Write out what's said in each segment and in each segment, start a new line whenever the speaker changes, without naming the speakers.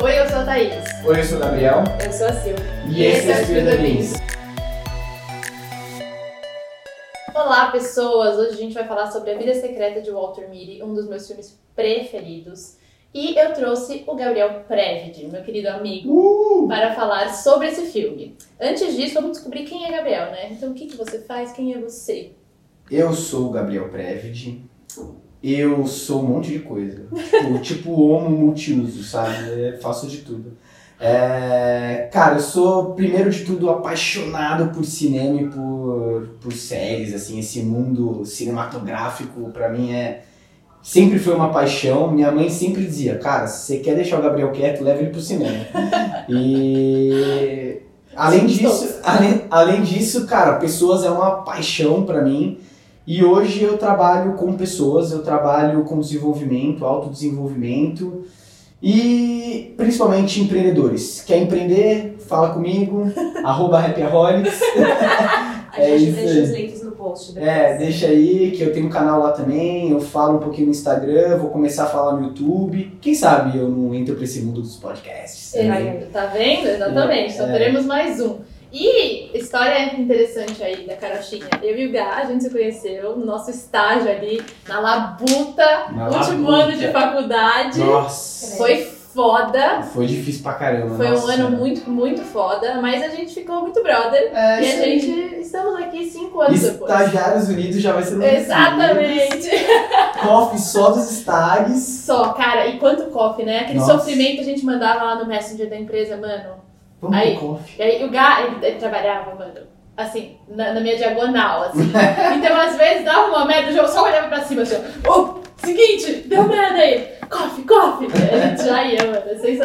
Oi, eu sou a Thaís.
Oi, eu sou o Gabriel.
Eu sou a Sil.
E, esse é o Espírito da Beans.
Olá, pessoas! Hoje a gente vai falar sobre A Vida Secreta de Walter Mitty, um dos meus filmes preferidos. E eu trouxe o Gabriel Previd, meu querido amigo,
Uh!
para falar sobre esse filme. Antes disso, vamos descobrir quem é Gabriel, né? Então, o que, que você faz? Quem é você?
Eu sou o Gabriel Previd. Eu sou um monte de coisa. Tipo, tipo homo multiuso, sabe? Eu faço de tudo. É, cara, eu sou, primeiro de tudo, apaixonado por cinema e por, por séries, assim, esse mundo cinematográfico pra mim é... Sempre foi uma paixão. Minha mãe sempre dizia, cara, se você quer deixar o Gabriel quieto, leva ele pro cinema. E... Além disso, além, além disso, cara, pessoas é uma paixão pra mim. E hoje eu trabalho com pessoas, eu trabalho com desenvolvimento, autodesenvolvimento e principalmente empreendedores. Quer empreender? Fala comigo, arroba happyaholics.
A
É
gente
isso
deixa os links no post depois.
É, deixa aí que eu tenho um canal lá também, eu falo um pouquinho no Instagram, vou começar a falar no YouTube. Quem sabe eu não entro pra esse mundo dos podcasts. também.
Tá vendo? Exatamente. Então
É.
teremos mais um. E história interessante aí da carochinha. Eu e o Gá, a gente se conheceu no nosso estágio ali na Labuta,
Na
último
Labuta.
ano de faculdade.
Nossa,
Foi foda.
foi difícil pra caramba.
Foi um
nossa
ano
senhora.
muito, muito foda, mas a gente ficou muito brother.
É,
e a
isso aí.
gente estamos aqui cinco anos depois.
Estagiários Unidos já vai ser no
Exatamente.
Coffee só dos stags.
Só, cara, e quanto coffee, né? Aquele
Nossa.
sofrimento a gente mandava lá no Messenger da empresa, mano.
Vamos
Aí-
pro coffee.
E aí o Gá, ele, ele trabalhava, mano, assim, na, na minha diagonal, assim. então, às vezes, dava uma merda, eu só olhava pra cima, assim. Ô, seguinte, deu merda aí. Coffee, coffee. A gente já ia, mano.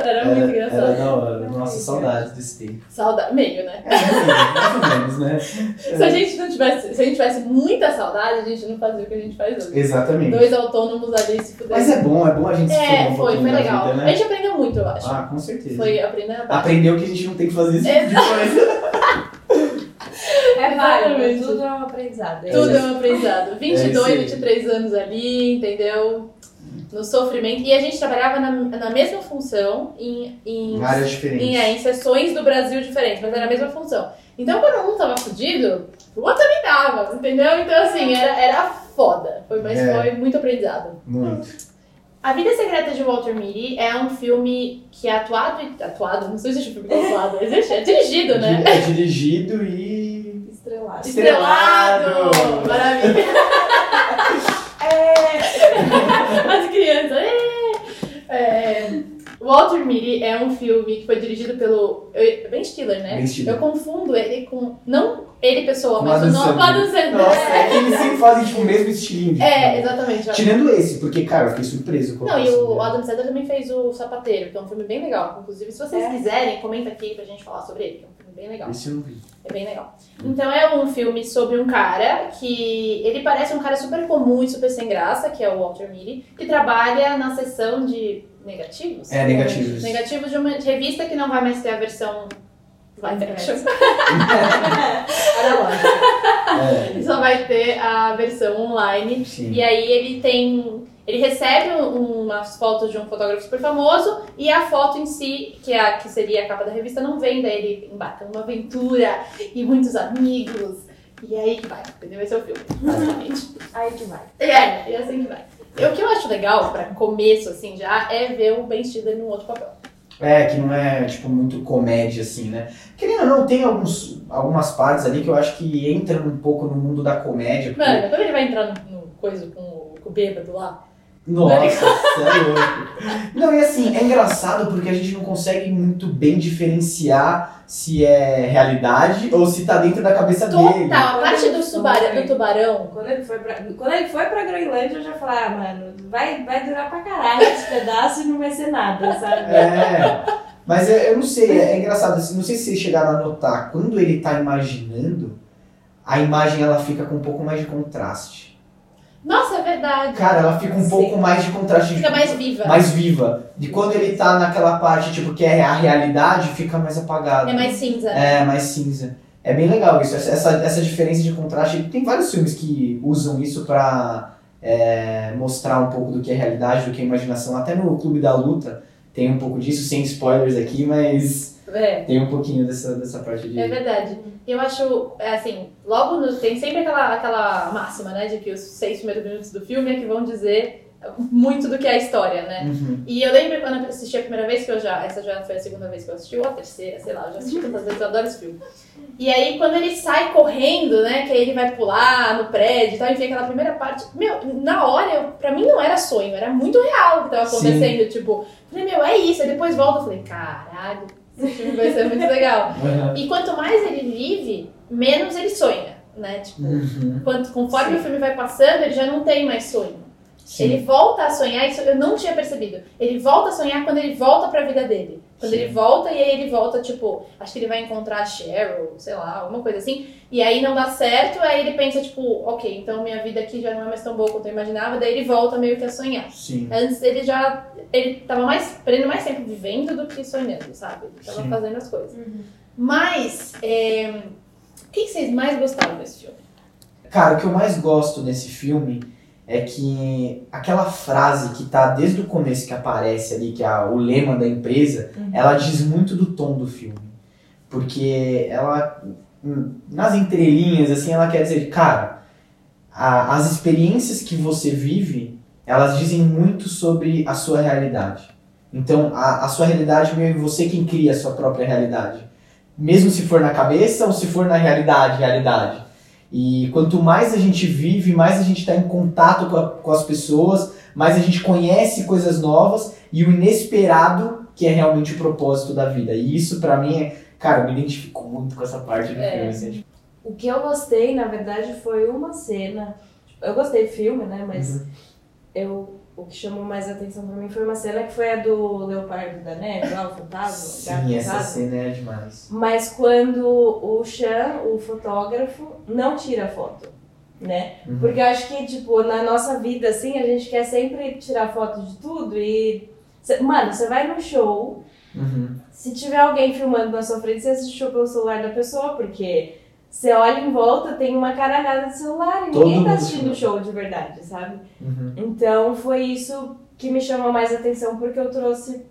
Era muito engraçado.
Era da hora. Nossa, saudades desse tempo.
Saudade, meio, né?
É, mais ou menos, né?
Se a gente não tivesse, se a gente tivesse muita saudade, a gente não fazia o que a gente faz hoje.
Exatamente.
Dois autônomos ali se fudendo.
Mas é bom, é bom a gente se
É,
um
foi, foi legal.
vida,
A
né?
gente aprendeu muito, eu acho.
Ah, com certeza.
Foi aprender a
Aprendeu que a gente não tem que fazer esse tipo de coisa.
É válido, tudo é um aprendizado.
Tudo é um aprendizado. 22,
isso aí.
23 anos ali, entendeu? No sofrimento. E a gente trabalhava na, na mesma função em, em,
Em áreas
em,
diferentes.
é, em sessões do Brasil diferentes, mas era a mesma função. Então, quando um tava fudido, o outro também tava, entendeu? Então, assim, era, era foda. Foi, mas
É.
foi muito aprendizado.
Muito.
A Vida Secreta de Walter Mitty é um filme que é atuado e... Atuado? Não sei se existe filme que é atuado. Existe, é dirigido, né?
É dirigido e.
Estrelado.
Estrelado!
Maravilha! é. As crianças! É. É. Walter Mitty é um filme que foi dirigido pelo eu- Ben Stiller, né?
Ben Stiller.
Eu confundo ele com... Não ele pessoa, mas o nome. Adam Sandler.
Nossa, é que eles sempre fazem tipo, o mesmo estilinho. de
É, exatamente.
Tirando esse, porque, cara, eu fiquei surpreso com
Não, e o? Adam Sandler também fez o Sapateiro, que é um filme bem legal. Inclusive, se vocês
É.
quiserem, comenta aqui pra gente falar sobre ele, que é um bem legal.
Esse eu não vi.
É bem legal. Então é um filme sobre um cara que ele parece um cara super comum e super sem graça, que é o Walter Mitty, que trabalha na seção de negativos.
É, negativos.
Negativos de uma revista que não vai mais ter a versão live action.
Olha lá.
É,
Só vai ter a versão online.
sim.
E aí ele tem. Ele recebe um- umas fotos de um fotógrafo super famoso e a foto em si, que, é a, que seria a capa da revista, não vem, daí ele embarca numa aventura e muitos amigos. E é aí que vai, entendeu? Esse é o filme, basicamente.
Aí que vai.
É, é assim que vai. E o que eu acho legal, pra começo, assim, já, é ver o Ben Stiller num outro papel.
É, que não é, tipo, muito comédia, assim, né? Querendo ou não, tem alguns, algumas partes ali que eu acho que entram um pouco no mundo da comédia. porque-
Mano, quando ele vai entrar no, no coisa com o, com o bêbado lá,
Nossa, você é louco. Não, e assim, é engraçado porque a gente não consegue muito bem diferenciar se é realidade ou se tá dentro da cabeça dele.
total, a parte do tubarão, do tubarão
Quando ele foi pra, quando ele foi pra Groenlândia, eu já falei, ah, mano, vai, vai durar pra caralho esse pedaço e não vai ser nada, sabe?
É. Mas é- eu não sei, é, é engraçado, assim, não sei se vocês chegaram a notar, quando ele tá imaginando, a imagem ela fica com um pouco mais de contraste.
Nossa, é verdade.
Cara, ela fica um
Sim.
pouco mais de contraste.
Fica mais viva.
mais viva. De quando ele tá naquela parte, tipo, que é a realidade, fica mais apagado.
É mais cinza.
É, mais cinza. É bem legal isso, essa, essa, essa diferença de contraste. Tem vários filmes que usam isso pra é, mostrar um pouco do que é realidade, do que é imaginação. Até no Clube da Luta tem um pouco disso, sem spoilers aqui, mas
É.
tem um pouquinho dessa, dessa parte de.
É verdade. Eu acho, é assim, logo no, tem sempre aquela, aquela máxima, né, de que os seis primeiros minutos do filme é que vão dizer muito do que é a história, né?
Uhum.
E eu lembro quando eu assisti a primeira vez, que eu já, essa já foi a segunda vez que eu assisti, ou a terceira, sei lá, eu já assisti tantas vezes, eu adoro esse filme. E aí, quando ele sai correndo, né, que aí ele vai pular no prédio e tal, enfim, aquela primeira parte, meu, na hora, eu, pra mim não era sonho, era muito real o que tava
Sim.
acontecendo, tipo, falei, meu, é isso, aí depois volta, eu falei, caralho, esse filme vai ser muito legal.
Uhum.
E quanto mais ele vive, menos ele sonha, né, tipo,
Uhum.
quanto, conforme o filme vai passando, ele já não tem mais sonho.
Sim.
Ele volta a sonhar, isso eu não tinha percebido. Ele volta a sonhar quando ele volta pra vida dele. Quando
Sim.
ele volta e aí ele volta, tipo, acho que ele vai encontrar a Cheryl, sei lá, alguma coisa assim. E aí não dá certo, aí ele pensa, tipo, ok, então minha vida aqui já não é mais tão boa quanto eu imaginava, daí ele volta meio que a sonhar.
Sim.
Antes ele já. Ele tava mais. perdendo mais tempo vivendo do que sonhando, sabe? Ele tava
Sim.
fazendo as coisas.
Uhum.
Mas. é, O que que vocês mais gostaram desse filme?
Cara, o que eu mais gosto nesse filme é que aquela frase que tá desde o começo que aparece ali, que é o lema da empresa,
Uhum.
ela diz muito do tom do filme. Porque ela, hum, nas entrelinhas, assim, ela quer dizer, cara, a- as experiências que você vive, elas dizem muito sobre a sua realidade. Então, a, a sua realidade, meio você quem cria a sua própria realidade. Mesmo se for na cabeça ou se for na realidade, realidade. E quanto mais a gente vive, mais a gente está em contato com, a- com as pessoas, mais a gente conhece coisas novas e o inesperado que é realmente o propósito da vida. E isso pra mim é, cara, eu me identifico muito com essa parte do
É.
filme. Assim, tipo,
O que eu gostei, na verdade, foi uma cena. Eu gostei do filme, né? Mas
Uhum.
eu, o que chamou mais atenção pra mim foi uma cena que foi a do Leopardo da Neve, lá, o fantasma,
Sim, essa cena é demais.
Mas quando o Chan, o fotógrafo, não tira foto, né?
Uhum.
Porque eu acho que, tipo, na nossa vida, assim, a gente quer sempre tirar foto de tudo e... Mano, você vai num show,
Uhum.
se tiver alguém filmando na sua frente, você assiste o show pelo celular da pessoa, porque você olha em volta, tem uma caralhada de celular e
Todo
ninguém tá assistindo o show de verdade, sabe?
Uhum.
Então foi isso que me chamou mais atenção, porque eu trouxe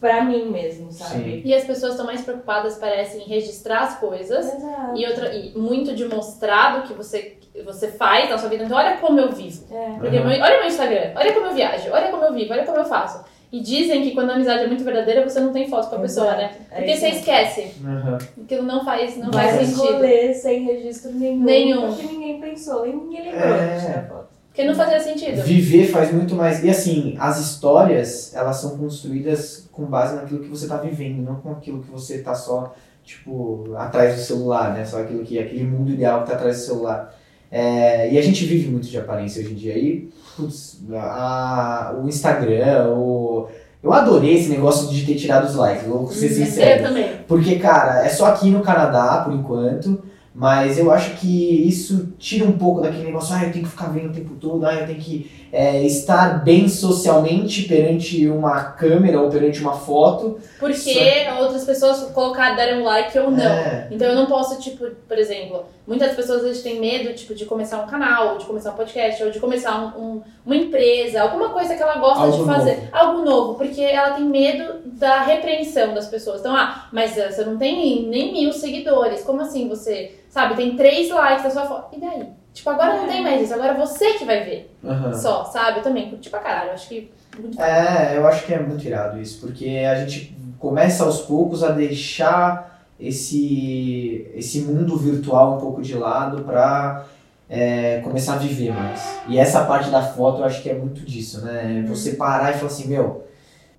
pra mim mesmo, sabe?
E as pessoas estão mais preocupadas, parece, em registrar as coisas.
Exato.
E, outra, e muito de mostrar do que você, você faz na sua vida. Então, olha como eu vivo.
É.
Porque
Uhum.
meu- olha meu Instagram, olha como eu viajo, olha como eu vivo, olha como eu faço. E dizem que quando a amizade é muito verdadeira, você não tem foto com a pessoa,
Exato.
né?
É
Porque
isso
você esquece.
Uhum.
Aquilo não faz, não
Vai
faz sentido.
rolê, sem registro nenhum.
Nenhum.
Porque ninguém pensou e ninguém lembrou
É.
de tirar foto.
Porque não fazia sentido.
Viver faz muito mais. E assim, as histórias, elas são construídas com base naquilo que você tá vivendo, não com aquilo que você tá só, tipo, atrás do celular, né? Só aquilo que aquele mundo ideal que tá atrás do celular. É, e a gente vive muito de aparência hoje em dia. E, putz, a- o Instagram, o. Eu adorei esse negócio de ter tirado os likes, vou ser
Eu
sincero.
também.
Porque, cara, é só aqui no Canadá, por enquanto. Mas eu acho que isso tira um pouco daquele negócio, ah, eu tenho que ficar vendo o tempo todo, ah, eu tenho que é, estar bem socialmente perante uma câmera ou perante uma foto.
Porque outras pessoas colocaram, deram like ou não.
É,
Então eu não posso, tipo, por exemplo, muitas pessoas às vezes têm medo, tipo, de começar um canal, ou de começar um podcast, ou de começar um- um- uma empresa, alguma coisa que ela gosta
Algo
de fazer.
novo.
Algo novo, porque ela tem medo da repreensão das pessoas. Então, ah, mas eh, você não tem nem mil seguidores. Como assim você, sabe, tem três likes na sua foto? E daí? Tipo, agora não tem mais isso, agora é você que vai ver.
aham.
Só, sabe? Eu também curti pra caralho. Acho que. muito
É, eu acho que é muito irado isso, porque a gente começa aos poucos a deixar esse, esse mundo virtual um pouco de lado pra é, começar a viver mais. E essa parte da foto eu acho que é muito disso, né? Você parar e falar assim, meu,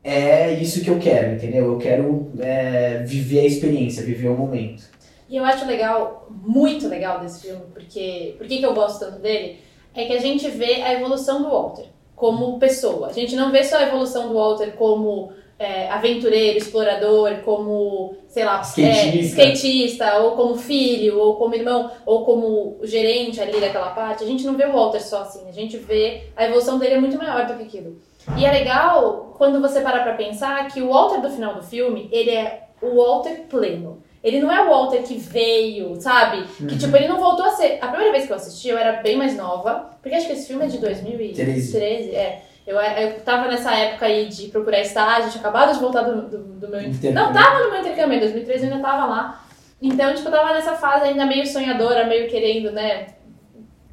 é isso que eu quero, entendeu? Eu quero é, viver a experiência, viver o momento.
E eu acho legal, muito legal desse filme, porque por que eu gosto tanto dele? É que a gente vê a evolução do Walter como pessoa. A gente não vê só a evolução do Walter como é, aventureiro, explorador, como, sei lá, é,
Skatista.
skatista, ou como filho, ou como irmão, ou como gerente ali daquela parte. A gente não vê o Walter só assim, a gente vê a evolução dele é muito maior do que aquilo. E é legal quando você para pra pensar que o Walter do final do filme, ele é o Walter pleno. Ele não é o Walter que veio, sabe? Que
Uhum.
tipo, ele não voltou a ser. A primeira vez que eu assisti, eu era bem mais nova, porque acho que esse filme é de 2013,
Treze.
é. Eu, eu tava nessa época aí de procurar estágio, tinha acabado de voltar do, do, do meu.
Intercâmbio.
Não, tava no meu intercâmbio, em 2013 eu ainda tava lá. Então, tipo, eu tava nessa fase ainda meio sonhadora, meio querendo, né?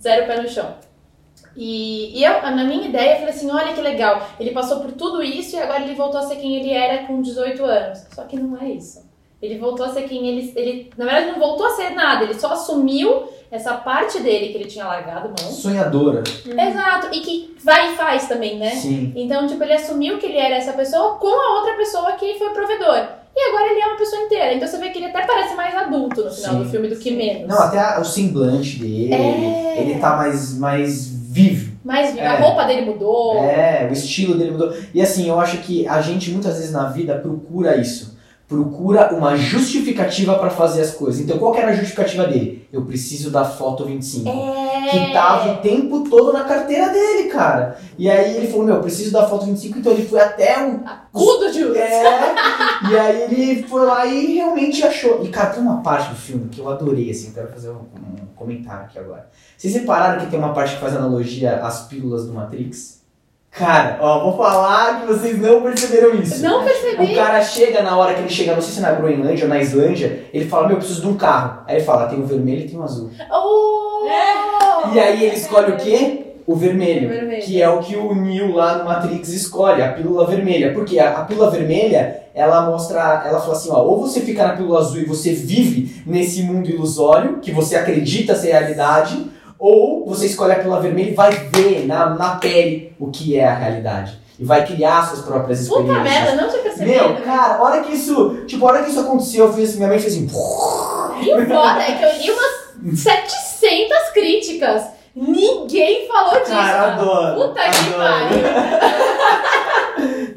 Zero pé no chão. E, e eu, na minha ideia, eu falei assim: olha que legal, ele passou por tudo isso e agora ele voltou a ser quem ele era com 18 anos. Só que não é isso. Ele voltou a ser quem ele, ele. Na verdade, não voltou a ser nada, ele só assumiu essa parte dele que ele tinha largado mão.
Sonhadora.
Exato, e que vai e faz também, né?
Sim.
Então, tipo, ele assumiu que ele era essa pessoa com a outra pessoa que foi provedor. E agora ele é uma pessoa inteira. Então você vê que ele até parece mais adulto no final
Sim.
do filme do que menos.
Não, até a- o semblante dele,
É.
ele tá mais, mais vivo.
Mas
É.
a roupa dele mudou.
É, o estilo dele mudou. E assim, eu acho que a gente muitas vezes na vida procura isso. Procura uma justificativa pra fazer as coisas. Então, qual que era a justificativa dele? Eu preciso da foto 25.
É.
Que tava o tempo todo na carteira dele, cara. E aí ele falou, meu, eu preciso da foto 25, então ele foi até o
Acudo de
É, e aí ele foi lá e realmente achou. E cara, tem uma parte do filme que eu adorei, assim, quero fazer um, um comentário aqui agora. Vocês repararam que tem uma parte que faz analogia às pílulas do Matrix? Cara, ó, vou falar que vocês não perceberam isso.
Não percebi.
O cara chega na hora que ele chega, não sei se é na Groenlândia ou na Islândia, ele fala, meu, eu preciso de um carro. Aí ele fala, tem o vermelho e tem o azul.
Oh!
E aí ele escolhe o quê? O vermelho.
O vermelho.
Que é o que o Neo lá no Matrix escolhe, a pílula vermelha. Porque a, a pílula vermelha, ela mostra, ela fala assim, ó, ou você fica na pílula azul e você vive nesse mundo ilusório, que você acredita ser realidade, ou você escolhe a pílula vermelha e vai ver na, na pele o que é a realidade. E vai criar suas próprias experiências.
Puta merda, não tinha percebido.
Meu, cara, a hora que isso, tipo, a hora que isso aconteceu, eu fiz assim, minha mente fez assim,
E foda é que eu li umas 700 críticas. Ninguém falou disso.
Cara, adoro.
Puta que pariu.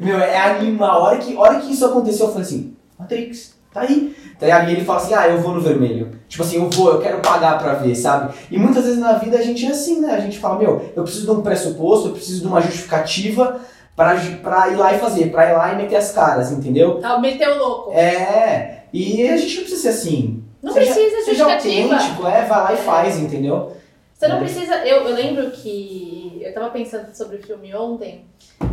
Meu, é animal. A hora que, a hora que isso aconteceu, eu falei assim, Matrix, tá aí. Tá ligado? E ele fala assim, ah, eu vou no vermelho. Tipo assim, eu vou, eu quero pagar pra ver, sabe? E muitas vezes na vida a gente é assim, né? A gente fala, meu, eu preciso de um pressuposto, eu preciso de uma justificativa pra, pra ir lá e fazer, pra ir lá e meter as caras, entendeu?
Ah, meteu o louco.
É, e a gente não precisa ser assim.
Não
Seja-
precisa
Seja
justificativa.
autêntico, é, vai lá e faz, entendeu?
Você não
É.
precisa. Eu, eu lembro que eu tava pensando sobre o filme ontem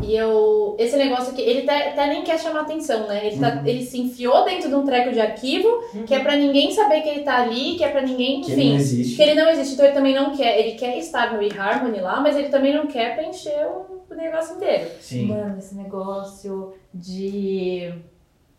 e eu. Esse negócio aqui, ele até, até nem quer chamar atenção, né? Ele, tá,
Uhum.
ele se enfiou dentro de um treco de arquivo que é pra ninguém saber que ele tá ali, que é pra ninguém,
Que ele não
enfim.
existe.
Que ele não existe, então ele também não quer. Ele quer estar no eHarmony lá, mas ele também não quer preencher o, o negócio inteiro.
Sim.
Mano, esse negócio de.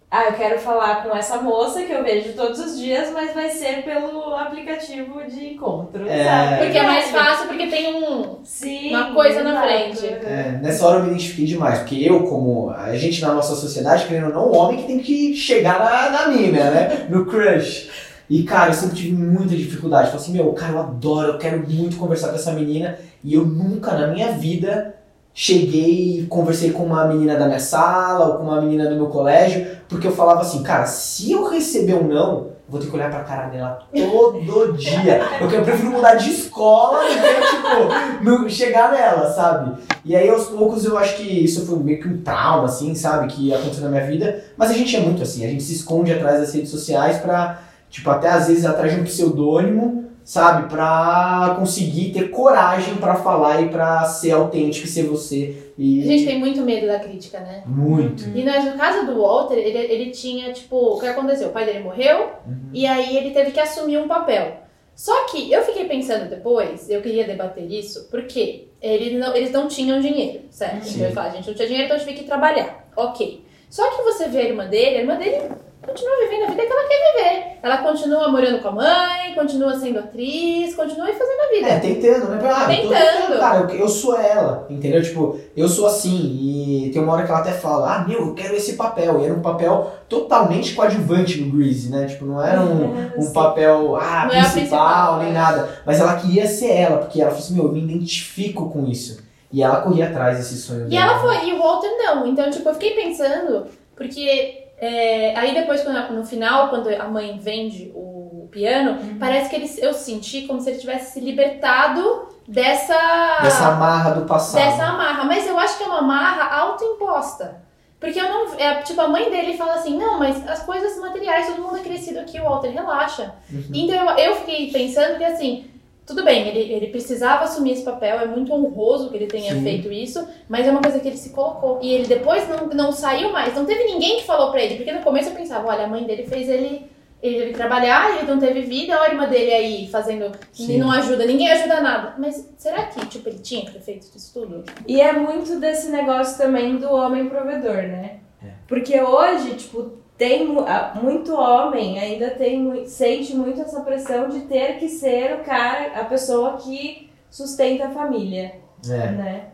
Ah, eu quero falar com essa moça que eu vejo todos os dias, mas vai ser pelo aplicativo de encontro,
É.
sabe?
Porque é mais fácil, porque tem um.
Sim,
uma coisa na frente.
É, nessa hora eu me identifiquei demais, porque eu, como a gente na nossa sociedade, querendo ou não, o homem que tem que chegar na, na mina, né? No crush. E, cara, eu sempre tive muita dificuldade. Falei assim, meu, cara, eu adoro, eu quero muito conversar com essa menina. E eu nunca na minha vida cheguei e conversei com uma menina da minha sala ou com uma menina do meu colégio, porque eu falava assim, cara, se eu receber um não, vou ter que olhar pra cara dela todo dia. Quero- eu prefiro mudar de escola do que, tipo, chegar nela, sabe? E aí, aos poucos, eu acho que isso foi meio que um trauma, assim, sabe? Que aconteceu na minha vida. Mas a gente é muito assim, a gente se esconde atrás das redes sociais pra, tipo, até às vezes atrás de um pseudônimo, sabe? Pra conseguir ter coragem pra falar e pra ser autêntico e ser você. E...
A gente tem muito medo da crítica, né?
Muito.
E mas no caso do Walter, ele, ele tinha, tipo, o que aconteceu? O pai dele morreu
Uhum.
e aí ele teve que assumir um papel. Só que eu fiquei pensando depois, eu queria debater isso, porque ele não, eles não tinham dinheiro, certo?
Sim.
Então ele fala, a gente não tinha dinheiro, então gente tive que trabalhar. Ok. Só que você vê a irmã dele, a irmã dele continua vivendo a vida que ela quer viver. Ela continua morando com a mãe, continua sendo atriz, continua fazendo a vida.
É, tentando, né? Ah,
Tentando.
cara, eu, eu sou ela, entendeu? Tipo, eu sou assim, e tem uma hora que ela até fala, ah, meu, eu quero esse papel. E era um papel totalmente coadjuvante no Greasy, né? Tipo, não era um,
É,
um papel, ah,
é
principal,
principal,
nem
é.
nada. Mas ela queria ser ela, porque ela falou assim, meu, eu me identifico com isso. E ela corria atrás desse sonho
E
dela.
ela foi, e o Walter não. Então, tipo, eu fiquei pensando, porque é, aí depois, quando- no final, quando a mãe vende o piano, parece que ele, eu senti como se ele tivesse se libertado dessa,
Dessa amarra do passado.
dessa amarra. Mas eu acho que é uma amarra autoimposta. Porque eu não. É, tipo, a mãe dele fala assim: não, mas as coisas materiais, todo mundo é crescido aqui, Walter, relaxa.
Uhum.
Então eu, eu fiquei pensando que assim, tudo bem, ele, ele precisava assumir esse papel, é muito honroso que ele tenha
Sim.
feito isso, mas é uma coisa que ele se colocou. E ele depois não, não saiu mais, não teve ninguém que falou pra ele, porque no começo eu pensava, olha, a mãe dele fez ele. Ele teve que trabalhar, ele não teve vida, olha a irmã dele aí fazendo.
Sim.
E não ajuda, ninguém ajuda nada. Mas será que, tipo, ele tinha que ter feito isso tudo?
E é muito desse negócio também do homem provedor, né?
É.
Porque hoje, tipo, tem ah, muito homem ainda tem sente muito essa pressão de ter que ser o cara, a pessoa que sustenta a família,
É.
né?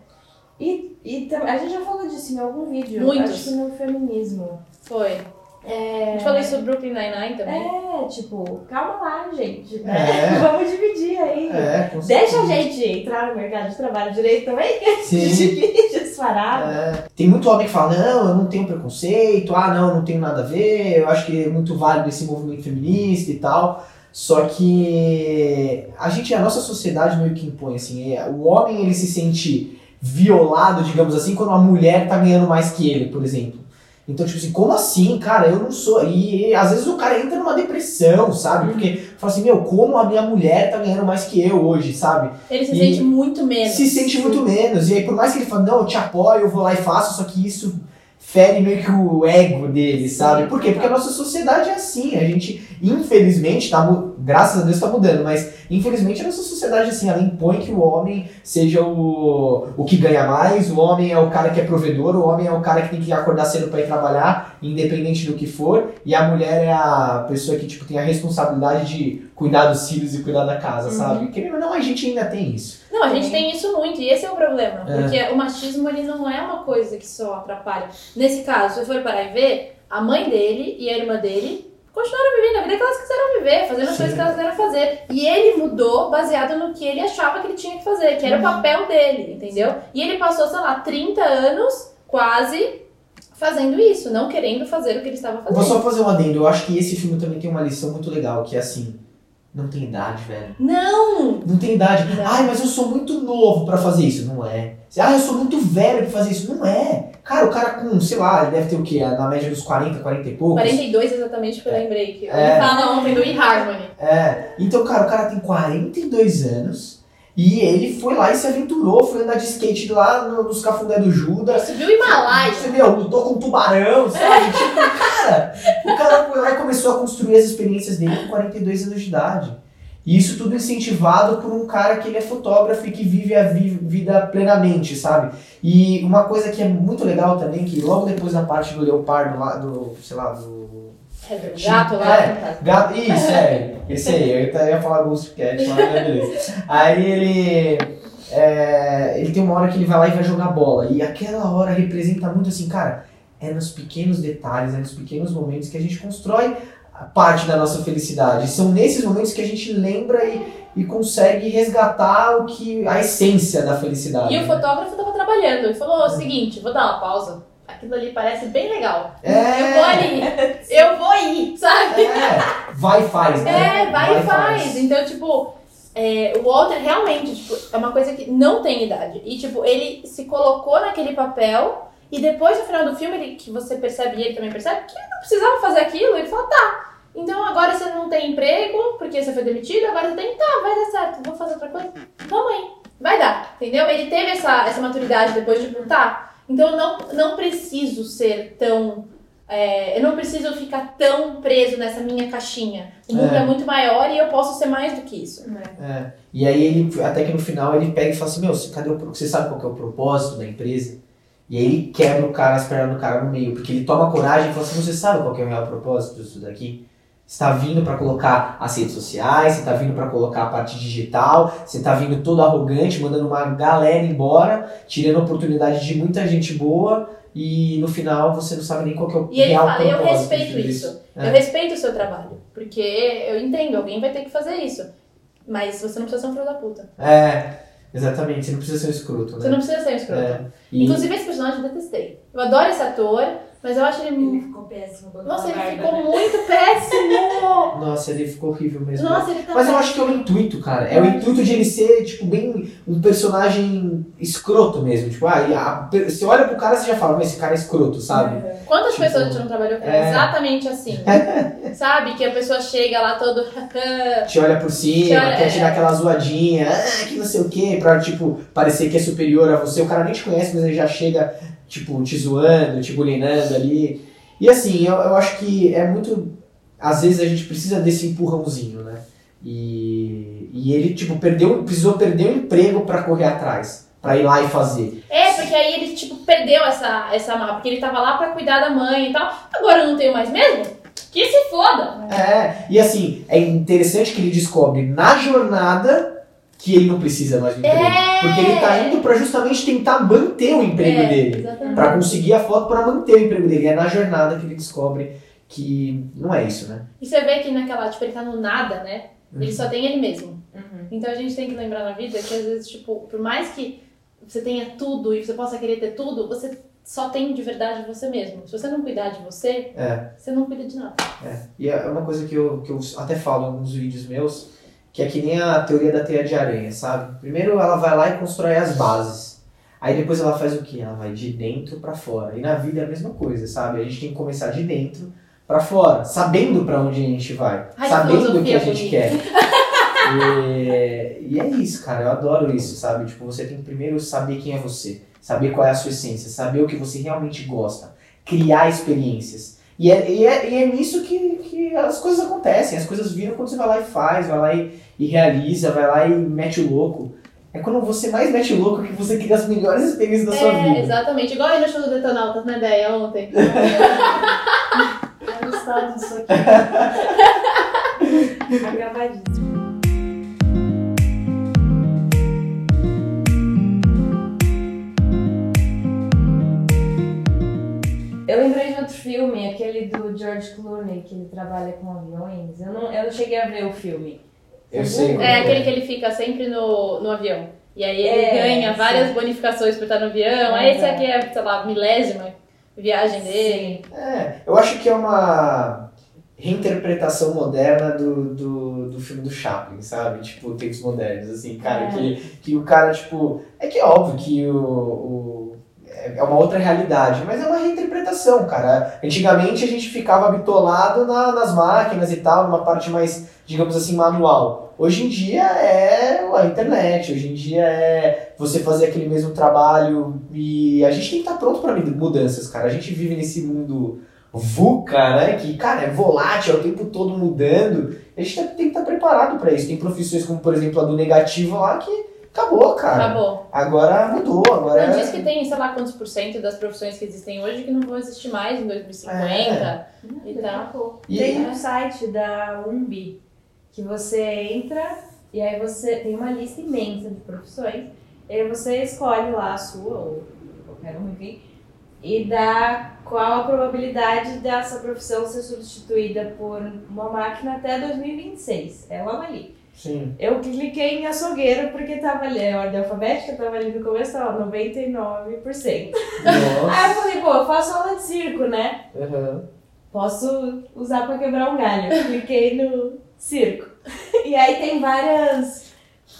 E, e a gente já falou disso em algum vídeo,
Muitos.
acho que no feminismo.
Foi.
É,
A gente falou isso do Brooklyn Nine-Nine também.
é, tipo, calma lá, gente. né?
É.
Vamos dividir aí.
É,
Deixa a gente entrar no mercado de trabalho direito também, que a
Sim. É. Tem muito homem que fala, não, eu não tenho preconceito, ah, não, eu não tenho nada a ver, eu acho que é muito válido esse movimento feminista e tal. Só que a gente, a nossa sociedade meio que impõe, assim, é, o homem ele se sente violado, digamos assim, quando a mulher tá ganhando mais que ele, por exemplo. Então, tipo assim, como assim, cara? Eu não sou. E, e, às vezes o cara entra numa depressão, sabe? Porque fala assim, meu, como a minha mulher tá ganhando mais que eu hoje, sabe?
Ele se
E
sente muito menos.
se sente muito menos. E aí, por mais que ele fale, não, eu te apoio, eu vou lá e faço, só que isso fere meio que o ego dele, sabe? Por quê? Porque a nossa sociedade é assim. A gente, infelizmente, tá, graças a Deus tá mudando, mas infelizmente a nossa sociedade assim, ela impõe que o homem seja o, o que ganha mais, o homem é o cara que é provedor, o homem é o cara que tem que acordar cedo para ir trabalhar, independente do que for, e a mulher é a pessoa que tipo, tem a responsabilidade de cuidar dos filhos e cuidar da casa, sabe? Querendo ou não, a gente ainda tem isso.
Não, a gente tem isso muito, e esse é o problema.
É.
Porque o machismo, ele não é uma coisa que só atrapalha. Nesse caso, se for parar e ver, a mãe dele e a irmã dele continuaram vivendo a vida que elas quiseram viver, fazendo as
Sim.
coisas que elas quiseram fazer. E ele mudou baseado no que ele achava que ele tinha que fazer, que era
Uhum.
o papel dele, entendeu? E ele passou, sei lá, 30 anos, quase, fazendo isso, não querendo fazer o que ele estava
Eu Vou
fazendo.
só fazer um adendo. Eu acho que esse filme também tem uma lição muito legal, que é assim, não tem idade, velho.
Não!
Não tem idade.
Não.
Ai, mas eu sou muito novo pra fazer isso. Não é. Ah, eu sou muito velho pra fazer isso. Não é. Cara, o cara com, sei lá, ele deve ter o quê? Na média dos 40, 40 e poucos.
42 exatamente que eu lembrei. Que
É.
Ele fala ontem do eHarmony.
É. Então, cara, o cara tem 42 anos e ele foi lá e se aventurou, foi andar de skate lá no- nos cafundé do Judas.
Subiu o Himalaia.
Você meu, lutou com um tubarão, sabe? tipo, cara, o cara foi lá e começou a construir as experiências dele com 42 anos de idade. E isso tudo incentivado por um cara que ele é fotógrafo e que vive a vi- vida plenamente, sabe? E uma coisa que é muito legal também, que logo depois da parte do leopardo lá, do, sei lá, do...
É do gato lá.
É, gato, isso, é, esse aí, eu ia falar Ghost Cat, mas beleza. Aí ele... é, ele tem uma hora que ele vai lá e vai jogar bola. E aquela hora representa muito assim, cara, é nos pequenos detalhes, é nos pequenos momentos que a gente constrói a parte da nossa felicidade. São nesses momentos que a gente lembra e, e consegue resgatar o que a essência da felicidade.
E o
né?
fotógrafo tava trabalhando e falou o seguinte, vou dar uma pausa. Aquilo ali parece bem legal.
É.
Eu vou ali. Eu vou ir, sabe?
É, vai e faz, né?
É, vai, e faz. Então, tipo, é, o Walter realmente, tipo, é uma coisa que não tem idade. E, tipo, ele se colocou naquele papel e depois, no final do filme, ele, que você percebe e ele também percebe que ele não precisava fazer aquilo. Ele falou, tá, então agora você não tem emprego porque você foi demitido, agora você tem, tá, vai dar certo, vou fazer outra coisa. Vamos aí, vai dar, entendeu? Ele teve essa, essa maturidade depois de, tipo, tá, então eu não, não preciso ser tão é, eu não preciso ficar tão preso nessa minha caixinha. O mundo
É.
é. muito maior e eu posso ser mais do que isso.
É. E aí ele, até que no final ele pega e fala assim, meu, você- cadê o, você sabe qual que é o propósito da empresa? E aí ele quebra o cara, as pernas do cara no meio, porque ele toma coragem e fala assim, você sabe qual que é o real propósito disso daqui? Você tá vindo para colocar as redes sociais, você tá vindo para colocar a parte digital, você tá vindo todo arrogante, mandando uma galera embora, tirando a oportunidade de muita gente boa, e no final você não sabe nem qual que é o
E ele
real
fala, eu respeito isso.
É.
Eu respeito o seu trabalho. Porque eu entendo, alguém vai ter que fazer isso. Mas você não precisa ser um filho da puta.
É, exatamente, você não precisa ser um escroto, né?
Você não precisa ser um escroto.
É. E-
Inclusive, esse personagem eu detestei. Eu adoro esse ator, Mas eu acho ele.
Ele ficou péssimo.
Nossa, ele
barba,
ficou
né?
muito péssimo!
Nossa, ele ficou horrível mesmo.
Nossa, ele tá.
Mas eu acho que é o intuito, cara. É o intuito de ele ser, tipo, bem um personagem escroto mesmo. Tipo, ah, e a- você olha pro cara e você já fala, mas esse cara é escroto, sabe?
Quantas
Tipo,
pessoas a gente não trabalhou com
é.
exatamente assim? Sabe? Que a pessoa chega lá todo.
Te olha por cima,
Te olha-
quer
é.
tirar aquela zoadinha, ah, que não sei o quê, pra, tipo, parecer que é superior a você. O cara nem te conhece, mas ele já chega, tipo, te zoando, te bulinando ali. E assim, eu, eu acho que é muito. Às vezes a gente precisa desse empurrãozinho, né? E, e ele, tipo, perdeu, precisou perder o emprego pra correr atrás, pra ir lá e fazer.
É, porque aí ele, tipo, perdeu essa, essa mala, porque ele tava lá pra cuidar da mãe e tal. Agora eu não tenho mais mesmo? Que se foda!
É, e assim, é interessante que ele descobre na jornada que ele não precisa mais do emprego.
É.
Porque ele tá indo pra justamente tentar manter o emprego
É,
dele.
Exatamente.
Pra conseguir a foto pra manter o emprego dele. É na jornada que ele descobre que não é isso, né?
E você vê que naquela, tipo, ele tá no nada, né? Ele só tem ele mesmo.
Uhum.
Então a gente tem que lembrar na vida que às vezes, tipo, por mais que você tenha tudo e você possa querer ter tudo, você só tem de verdade você mesmo. Se você não cuidar de você,
É.
você não cuida de nada.
É. E é uma coisa que eu, que eu até falo em alguns vídeos meus, que é que nem a teoria da teia de aranha, sabe? Primeiro ela vai lá e constrói as bases. Aí depois ela faz o quê? Ela vai de dentro pra fora. E na vida é a mesma coisa, sabe? A gente tem que começar de dentro pra fora, sabendo pra onde a gente vai,
Ai,
sabendo o que a gente quer. E, e é isso, cara. Eu adoro isso, sabe? Tipo, você tem que primeiro saber quem é você, saber qual é a sua essência, saber o que você realmente gosta, criar experiências. E é, e é, e é nisso que, que as coisas acontecem, as coisas viram quando você vai lá e faz, vai lá e, e realiza, vai lá e mete o louco. É quando você mais mete o louco que você cria as melhores experiências da sua
é,
vida.
exatamente. Igual aí no show do Detonautas, né, ideia ontem.
Eu gostava disso aqui. Acabadíssimo. Eu lembrei de outro filme, aquele do George Clooney, que ele trabalha com aviões. Eu não, eu não cheguei a ver o filme.
Eu sei.
É aquele que ele fica sempre no, no avião. E aí ele
É,
ganha
sim.
várias bonificações por estar no avião. Aí esse aqui é, sei lá, a milésima viagem dele.
Sim.
É, eu acho que é uma reinterpretação moderna do, do, do filme do Chaplin, sabe? Tipo, tempos modernos, assim, cara,
É.
que, que o cara, tipo. É que é óbvio que o, o- é é uma outra realidade, mas é uma reinterpretação, cara. Antigamente a gente ficava bitolado na- nas máquinas e tal, numa parte mais, digamos assim, manual. Hoje em dia é a internet, hoje em dia é você fazer aquele mesmo trabalho e a gente tem que estar pronto para mudanças, cara. A gente vive nesse mundo VUCA, né? Que, cara, é volátil, é o tempo todo mudando. A gente tem que estar preparado para isso. Tem profissões como, por exemplo, a do negativo lá que acabou, cara.
Acabou.
Agora mudou, agora.
Não, diz que tem, sei lá, quantos por cento das profissões que existem hoje que não vão existir mais em 2050 e tal.
E-
Tem um site da UMB que você entra e aí você tem uma lista imensa de profissões. E aí você escolhe lá a sua, ou qualquer uma, enfim, e dá qual a probabilidade dessa profissão ser substituída por uma máquina até 2026. É uma ali.
Sim.
Eu cliquei em açougueiro porque tava ali, a ordem alfabética tava ali no começo, tava 99%.
Nossa.
Aí eu falei, pô, eu faço aula de circo, né?
Aham.
Posso usar pra quebrar um galho. Cliquei no circo. E aí tem várias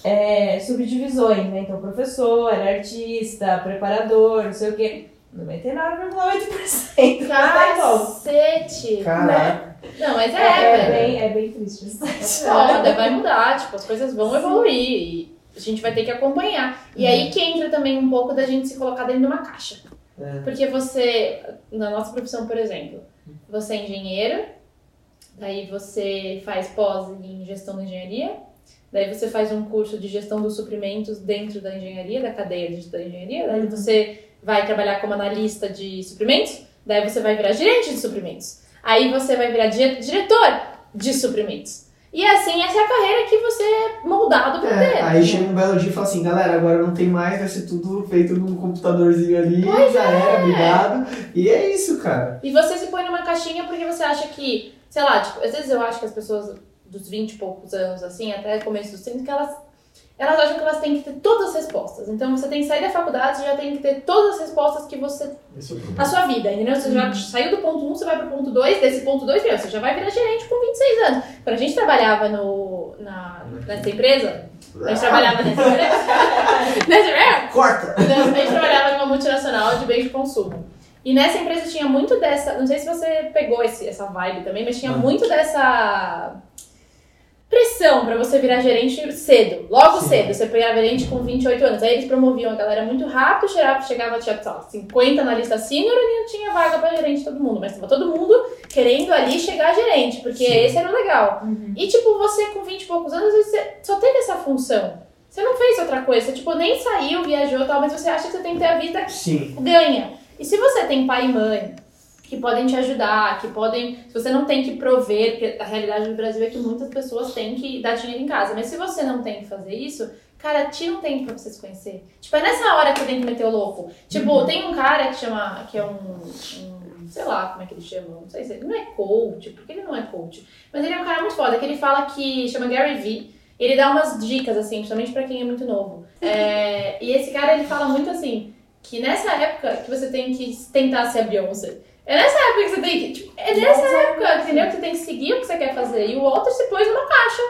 é, subdivisões, né? Então, professor, artista, preparador, não sei o quê. 99,8%. Tá bom.
Cacete!
Caraca.
Não, mas é,
É, é, bem, é bem triste site.
Foda, vai mudar, tipo, as coisas vão evoluir e a gente vai ter que acompanhar. E aí que entra também um pouco da gente se colocar dentro de uma caixa.
É.
Porque você, na nossa profissão, por exemplo, você é engenheiro, daí você faz pós em gestão de engenharia, daí você faz um curso de gestão dos suprimentos dentro da engenharia, da cadeia de da engenharia, daí você vai trabalhar como analista de suprimentos, daí você vai virar gerente de suprimentos. Aí você vai virar di- diretor de suprimentos. E assim, essa é a carreira que você é moldado pra
É,
ter.
aí chega um belo dia e fala assim, galera, agora não tem mais, vai ser tudo feito num computadorzinho ali, já era, obrigado. E é isso, cara.
E você se põe numa caixinha porque você acha que, sei lá, tipo, às vezes eu acho que as pessoas dos 20 e poucos anos, assim, até começo dos 30, que elas, elas acham que elas têm que ter todas as respostas. Então você tem que sair da faculdade, você já tem que ter todas as respostas que você.
É
a sua vida, entendeu? Você já saiu do ponto 1, você vai pro ponto 2, desse ponto 2, meu, você já vai virar gerente com 26 anos. Quando a gente trabalhava no, na, nessa empresa, a gente trabalhava nessa empresa. nessa empresa?
Corta!
A gente trabalhava numa multinacional de bens de consumo. E nessa empresa tinha muito dessa. Não sei se você pegou esse, essa vibe também, mas tinha
Ah.
muito dessa pressão pra você virar gerente cedo. Logo
Sim.
cedo. Você pegava gerente com 28 anos. Aí eles promoviam a galera muito rápido, chegava, chegava tinha, lá, 50 na lista sênior e não tinha vaga pra gerente todo mundo. Mas tava todo mundo querendo ali chegar a gerente, porque
Sim.
esse era o legal.
Uhum.
E tipo, você com 20 e poucos anos, você só teve essa função. Você não fez outra coisa. Você, tipo, nem saiu, viajou tal, mas você acha que você tem que ter a vida
Sim.
ganha. E se você tem pai e mãe que podem te ajudar, que podem. Se você não tem que prover, porque a realidade do Brasil é que muitas pessoas têm que dar dinheiro em casa. Mas se você não tem que fazer isso, cara, tira um tempo pra você se conhecer. Tipo, é nessa hora que você tem que meter o louco. Tipo, tem um cara que chama. que é um. um sei lá como é que ele chama, não sei se ele não é coach, porque ele não é coach. Mas ele é um cara muito foda, que ele fala que chama Gary Vee. Ele dá umas dicas, assim, principalmente pra quem é muito novo. É, e esse cara, ele fala muito assim, que nessa época que você tem que tentar ser a Beyoncé. É nessa época que você tem que. Tipo, é nessa época, entendeu? Que você tem que seguir o que você quer fazer. E o Walter se pôs numa caixa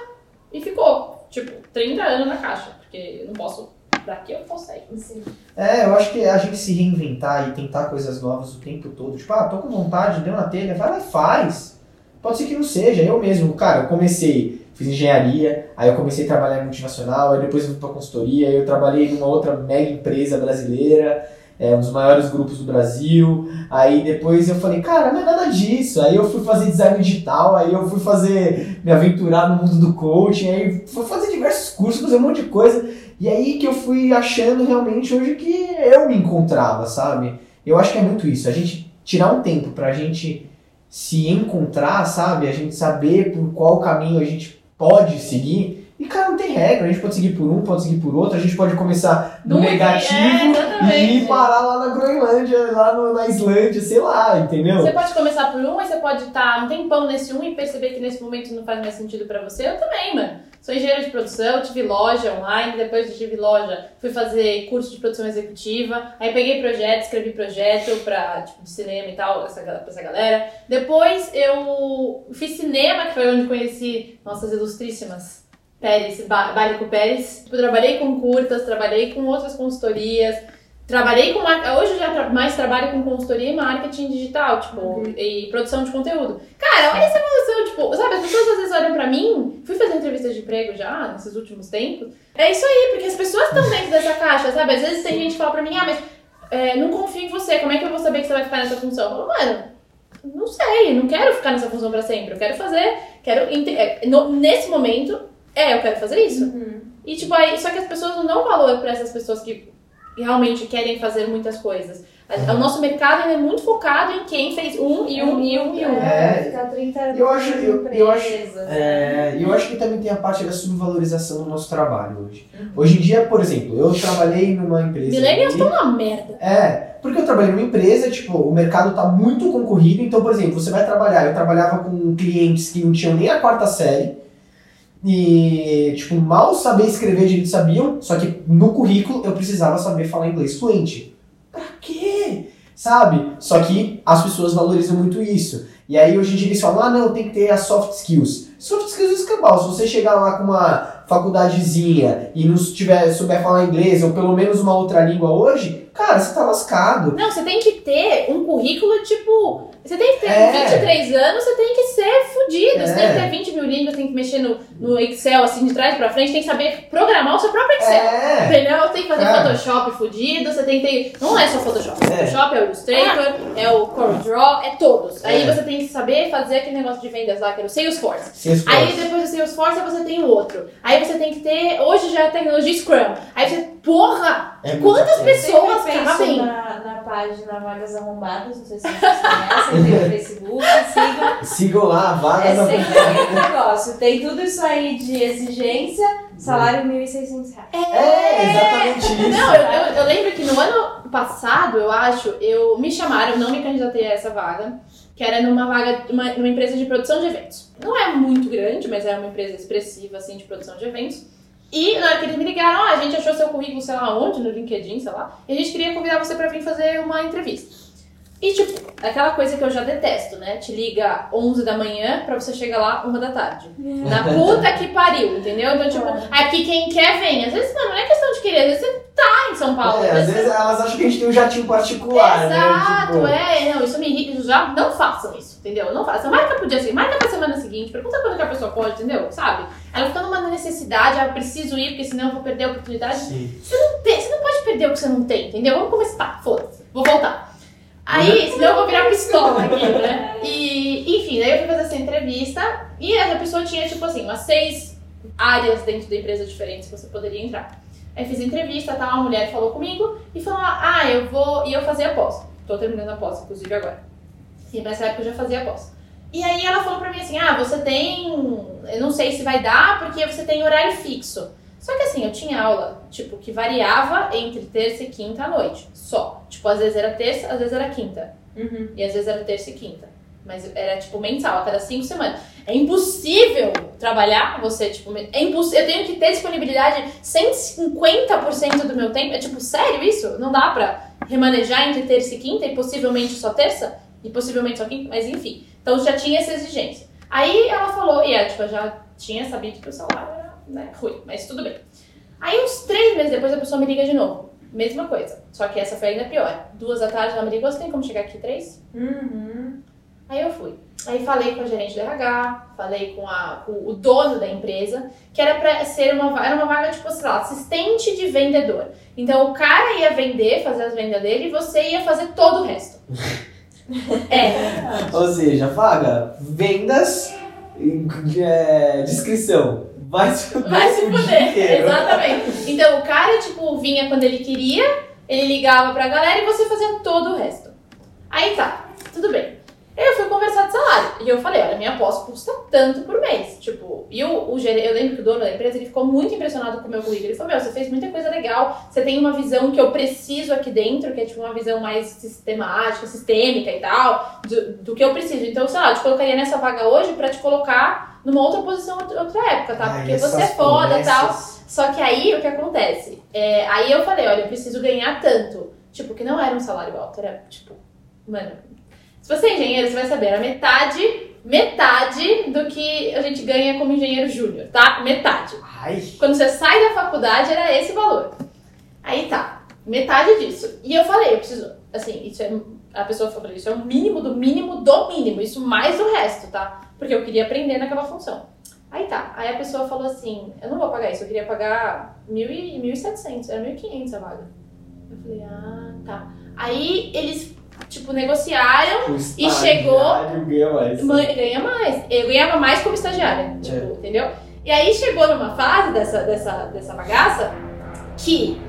e ficou, tipo, 30 anos na caixa. Porque eu não posso. Daqui eu não posso sair.
Sim.
É, eu acho que a gente se reinventar e tentar coisas novas o tempo todo. Tipo, ah, tô com vontade, deu na telha, vai lá e faz. Pode ser que não seja, eu mesmo. Cara, eu comecei, fiz engenharia, aí eu comecei a trabalhar em multinacional, aí depois eu fui pra consultoria, aí eu trabalhei numa outra mega empresa brasileira, é, um dos maiores grupos do Brasil. Aí depois eu falei, cara, não é nada disso. Aí eu fui fazer design digital, aí eu fui fazer, me aventurar no mundo do coaching, aí fui fazer diversos cursos, fazer um monte de coisa. E aí que eu fui achando realmente hoje que eu me encontrava, sabe? Eu acho que é muito isso, a gente tirar um tempo pra gente se encontrar, sabe? A gente saber por qual caminho a gente pode seguir. E, cara, não tem regra, a gente pode seguir por um, pode seguir por outro, a gente pode começar no
Nunca-
negativo
é,
e ir parar lá na Groenlândia, lá no- na Islândia, sei lá, entendeu?
Você pode começar por um, mas você pode estar um tempão nesse um e perceber que nesse momento não faz mais sentido pra você. Eu também, mano. Sou engenheira de produção, tive loja online, depois tive loja, fui fazer curso de produção executiva, aí peguei projeto, escrevi projeto pra, tipo, de cinema e tal, essa, pra essa galera. Depois eu fiz cinema, que foi onde conheci nossas ilustríssimas Pérez, Bálico Pérez. Tipo, trabalhei com curtas, trabalhei com outras consultorias, Trabalhei com hoje eu já mais trabalho com consultoria e marketing digital, tipo, e produção de conteúdo. Cara, olha essa evolução, tipo, sabe, as pessoas às vezes olham pra mim, fui fazer entrevistas de emprego já nesses últimos tempos. É isso aí, porque as pessoas estão dentro dessa caixa, sabe? Às vezes tem gente que fala pra mim, ah, mas é, não confio em você, como é que eu vou saber que você vai ficar nessa função? Eu falo, mano, não sei, não quero ficar nessa função pra sempre, eu quero fazer, quero é, no- nesse momento, é, eu quero fazer isso.
Uhum.
E tipo, aí, só que as pessoas não dão valor pra essas pessoas que realmente querem fazer muitas coisas. O nosso mercado é muito focado em quem fez um e um e um e um.
É.
Ficar 30 anos
Eu acho- eu- eu acho- É, e eu acho que também tem a parte da subvalorização do nosso trabalho hoje. Hoje em dia, por exemplo, eu trabalhei numa empresa.
Millennials estão uma merda.
É, porque eu trabalhei numa empresa, tipo, o mercado tá muito concorrido, então, por exemplo, você vai trabalhar, eu trabalhava com clientes que não tinham nem a quarta série, e, tipo, mal saber escrever direito sabiam, só que no currículo eu precisava saber falar inglês fluente. Pra quê? Sabe? Só que as pessoas valorizam muito isso. E aí hoje em dia eles falam, ah não, tem que ter as soft skills. Soft skills é escambau. Se você chegar lá com uma faculdadezinha e não tiver, souber falar inglês ou pelo menos uma outra língua hoje, cara, você tá lascado.
Não, você tem que ter um currículo, tipo. Você tem que ter
É.
23 anos, você tem que ser fudido. Você tem
É.
que ter 20 mil línguas, tem que mexer no, no Excel, assim, de trás pra frente, tem que saber programar o seu próprio Excel.
É.
Entendeu? Tem que fazer
É.
Photoshop fudido, você tem que ter. Não é só Photoshop.
É.
Photoshop é o Illustrator, é o CorelDRAW, é todos. Aí
É.
você tem que saber fazer aquele negócio de vendas lá, que era o Salesforce.
Salesforce.
Aí depois do Salesforce você tem o outro. Aí você tem que ter. Hoje já é a tecnologia Scrum. Aí você. Porra!
É
Quantas
é.
pessoas cabem?
na, na página Vagas Arrombadas, não sei se vocês conhecem, tem no Facebook, sigam.
Sigam lá, vaga
É
na
sempre aquele negócio. Tem tudo isso aí de exigência, salário 1.600 reais.
É, exatamente isso.
Não, eu, eu, eu lembro que no ano passado, eu acho, eu me chamaram, não me candidatei a essa vaga, que era numa vaga, uma, numa empresa de produção de eventos. Não é muito grande, mas é uma empresa expressiva, assim, de produção de eventos. E na hora que eles me ligaram, ah, a gente achou seu currículo, sei lá onde, no LinkedIn, sei lá, e a gente queria convidar você pra vir fazer uma entrevista. E, tipo, aquela coisa que eu já detesto, né? Te liga 11 da manhã pra você chegar lá 1 da tarde. Na puta que pariu, entendeu? Então, tipo, aqui quem quer vem. Às vezes, mano, não é questão de querer, às vezes você tá em São Paulo.
É, às
você-
vezes elas acham que a gente tem um jatinho particular,
Exato,
né? Tipo,
é, não, isso me irrita, já não façam isso, entendeu? Não façam, marca pro dia seguinte, marca pra semana seguinte, pergunta quando que a pessoa pode, entendeu? Sabe? Ela fica numa necessidade, ah, eu preciso ir, porque senão eu vou perder a oportunidade.
Sim.
Não tem- Você não pode perder o que você não tem, entendeu? Vamos começar, foda-se, vou voltar. Aí, senão eu vou virar pistola aqui, né? E, enfim, daí eu fui fazer essa entrevista e essa pessoa tinha, tipo assim, umas seis áreas dentro da empresa diferentes que você poderia entrar. Aí fiz a entrevista, tá? Uma mulher falou comigo e falou: Ah, eu vou. E eu fazia pós. Tô terminando a pós, inclusive agora. E nessa época eu já fazia pós. E aí ela falou pra mim assim: Ah, você tem. Eu não sei se vai dar porque você tem horário fixo. Só que assim, eu tinha aula, tipo, que variava entre terça e quinta à noite. Só. Tipo, às vezes era terça, às vezes era quinta.
Uhum.
E às vezes era terça e quinta. Mas era, tipo, mensal, a cada cinco semanas. É impossível trabalhar você, tipo... É imposs... Eu tenho que ter disponibilidade 150% do meu tempo. É, tipo, sério isso? Não dá pra remanejar entre terça e quinta e possivelmente só terça? E possivelmente só quinta? Mas enfim. Então já tinha essa exigência. Aí ela falou... E é, tipo, eu já tinha sabido que o salário era né, ruim. Mas tudo bem. Aí uns três meses depois a pessoa me liga de novo. Mesma coisa. Só que essa foi ainda pior. Duas da tarde ela me ligou, você tem como chegar aqui três?
Uhum.
Aí eu fui. Aí falei com a gerente do RH, falei com, a, com o dono da empresa, que era pra ser uma, era uma vaga, tipo, sei lá, assistente de vendedor. Então o cara ia vender, fazer as vendas dele, e você ia fazer todo o resto. é,
Ou seja, vaga, vendas, é, descrição. Vai se fuder.
vai se fuder. Exatamente. Então o cara, tipo, vinha quando ele queria, ele ligava pra galera e você fazia todo o resto. Aí tá, tudo bem. Eu fui conversar de salário. E eu falei, olha, minha pós custa tanto por mês. Tipo, e o, o eu lembro que o dono da empresa, ele ficou muito impressionado com o meu currículo. Ele falou, meu, você fez muita coisa legal, você tem uma visão que eu preciso aqui dentro, que é tipo uma visão mais sistemática, sistêmica e tal, do, do que eu preciso. Então, sei lá, eu te colocaria nessa vaga hoje pra te colocar numa outra posição, outra época, tá? Porque você é foda e tal.
promessas.
Só que aí o que acontece? É, aí eu falei, olha, eu preciso ganhar tanto. Tipo, que não era um salário alto, era tipo, mano. Se você é engenheiro, você vai saber, era metade, metade do que a gente ganha como engenheiro júnior, tá? Metade.
Ai,
Quando você sai da faculdade, era esse valor. Aí tá, metade disso. E eu falei, eu preciso, assim, isso é. A pessoa falou, isso é o mínimo do mínimo do mínimo, isso mais o resto, tá? Porque eu queria aprender naquela função. Aí tá, aí a pessoa falou assim, eu não vou pagar isso, eu queria pagar mil e 1.700, era 1.500 a vaga. Eu falei, ah, tá. Aí eles, tipo, negociaram E chegou-
ganha mais.
Mãe, ganha mais. Eu ganhava mais como estagiária, tipo,
É.
entendeu? E aí chegou numa fase dessa, dessa, dessa bagaça que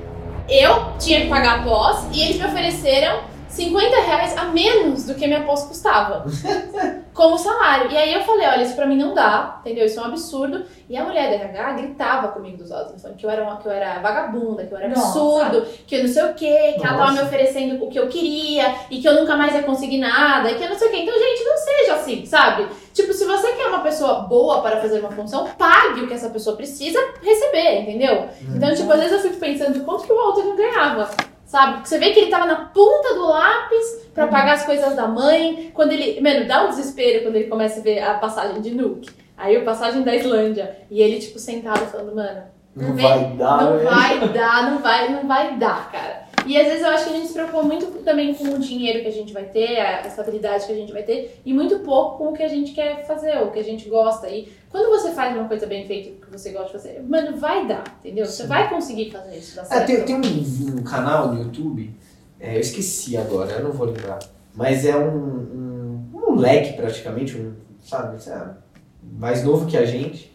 eu tinha que pagar a pós e eles me ofereceram 50 reais a menos do que minha pós custava. como salário. E aí eu falei, olha, isso pra mim não dá, entendeu? Isso é um absurdo. E a mulher da RH gritava comigo dos altos, falando que eu era, uma, que eu era vagabunda, que eu era
Nossa.
absurdo, que eu não sei o quê, que ela tava
Nossa.
me oferecendo o que eu queria e que eu nunca mais ia conseguir nada, e que eu não sei o quê. Então, gente, não seja assim, sabe? Tipo, se você quer uma pessoa boa para fazer uma função, pague o que essa pessoa precisa receber, entendeu? Então, tipo, às vezes eu fico pensando quanto que o Walter não ganhava. Sabe? Porque você vê que ele tava na ponta do lápis pra pagar as coisas da mãe. Quando ele. Mano, dá um desespero quando ele começa a ver a passagem de Nuke. Aí a passagem da Islândia. E ele, tipo, sentado falando, mano,
Não
Vem-
vai dar,
não vai dar, não vai, não vai dar, cara. E às vezes eu acho que a gente se preocupa muito também com o dinheiro que a gente vai ter, a estabilidade que a gente vai ter, e muito pouco com o que a gente quer fazer, ou o que a gente gosta. E quando você faz uma coisa bem feita que você gosta de fazer, mano, vai dar, entendeu? Você
Sim.
vai conseguir fazer isso dar
É, tem, tem um, um canal no YouTube, é, eu esqueci agora, eu não vou lembrar. Mas é um, um, um moleque praticamente, um, sabe, sabe, mais novo que a gente.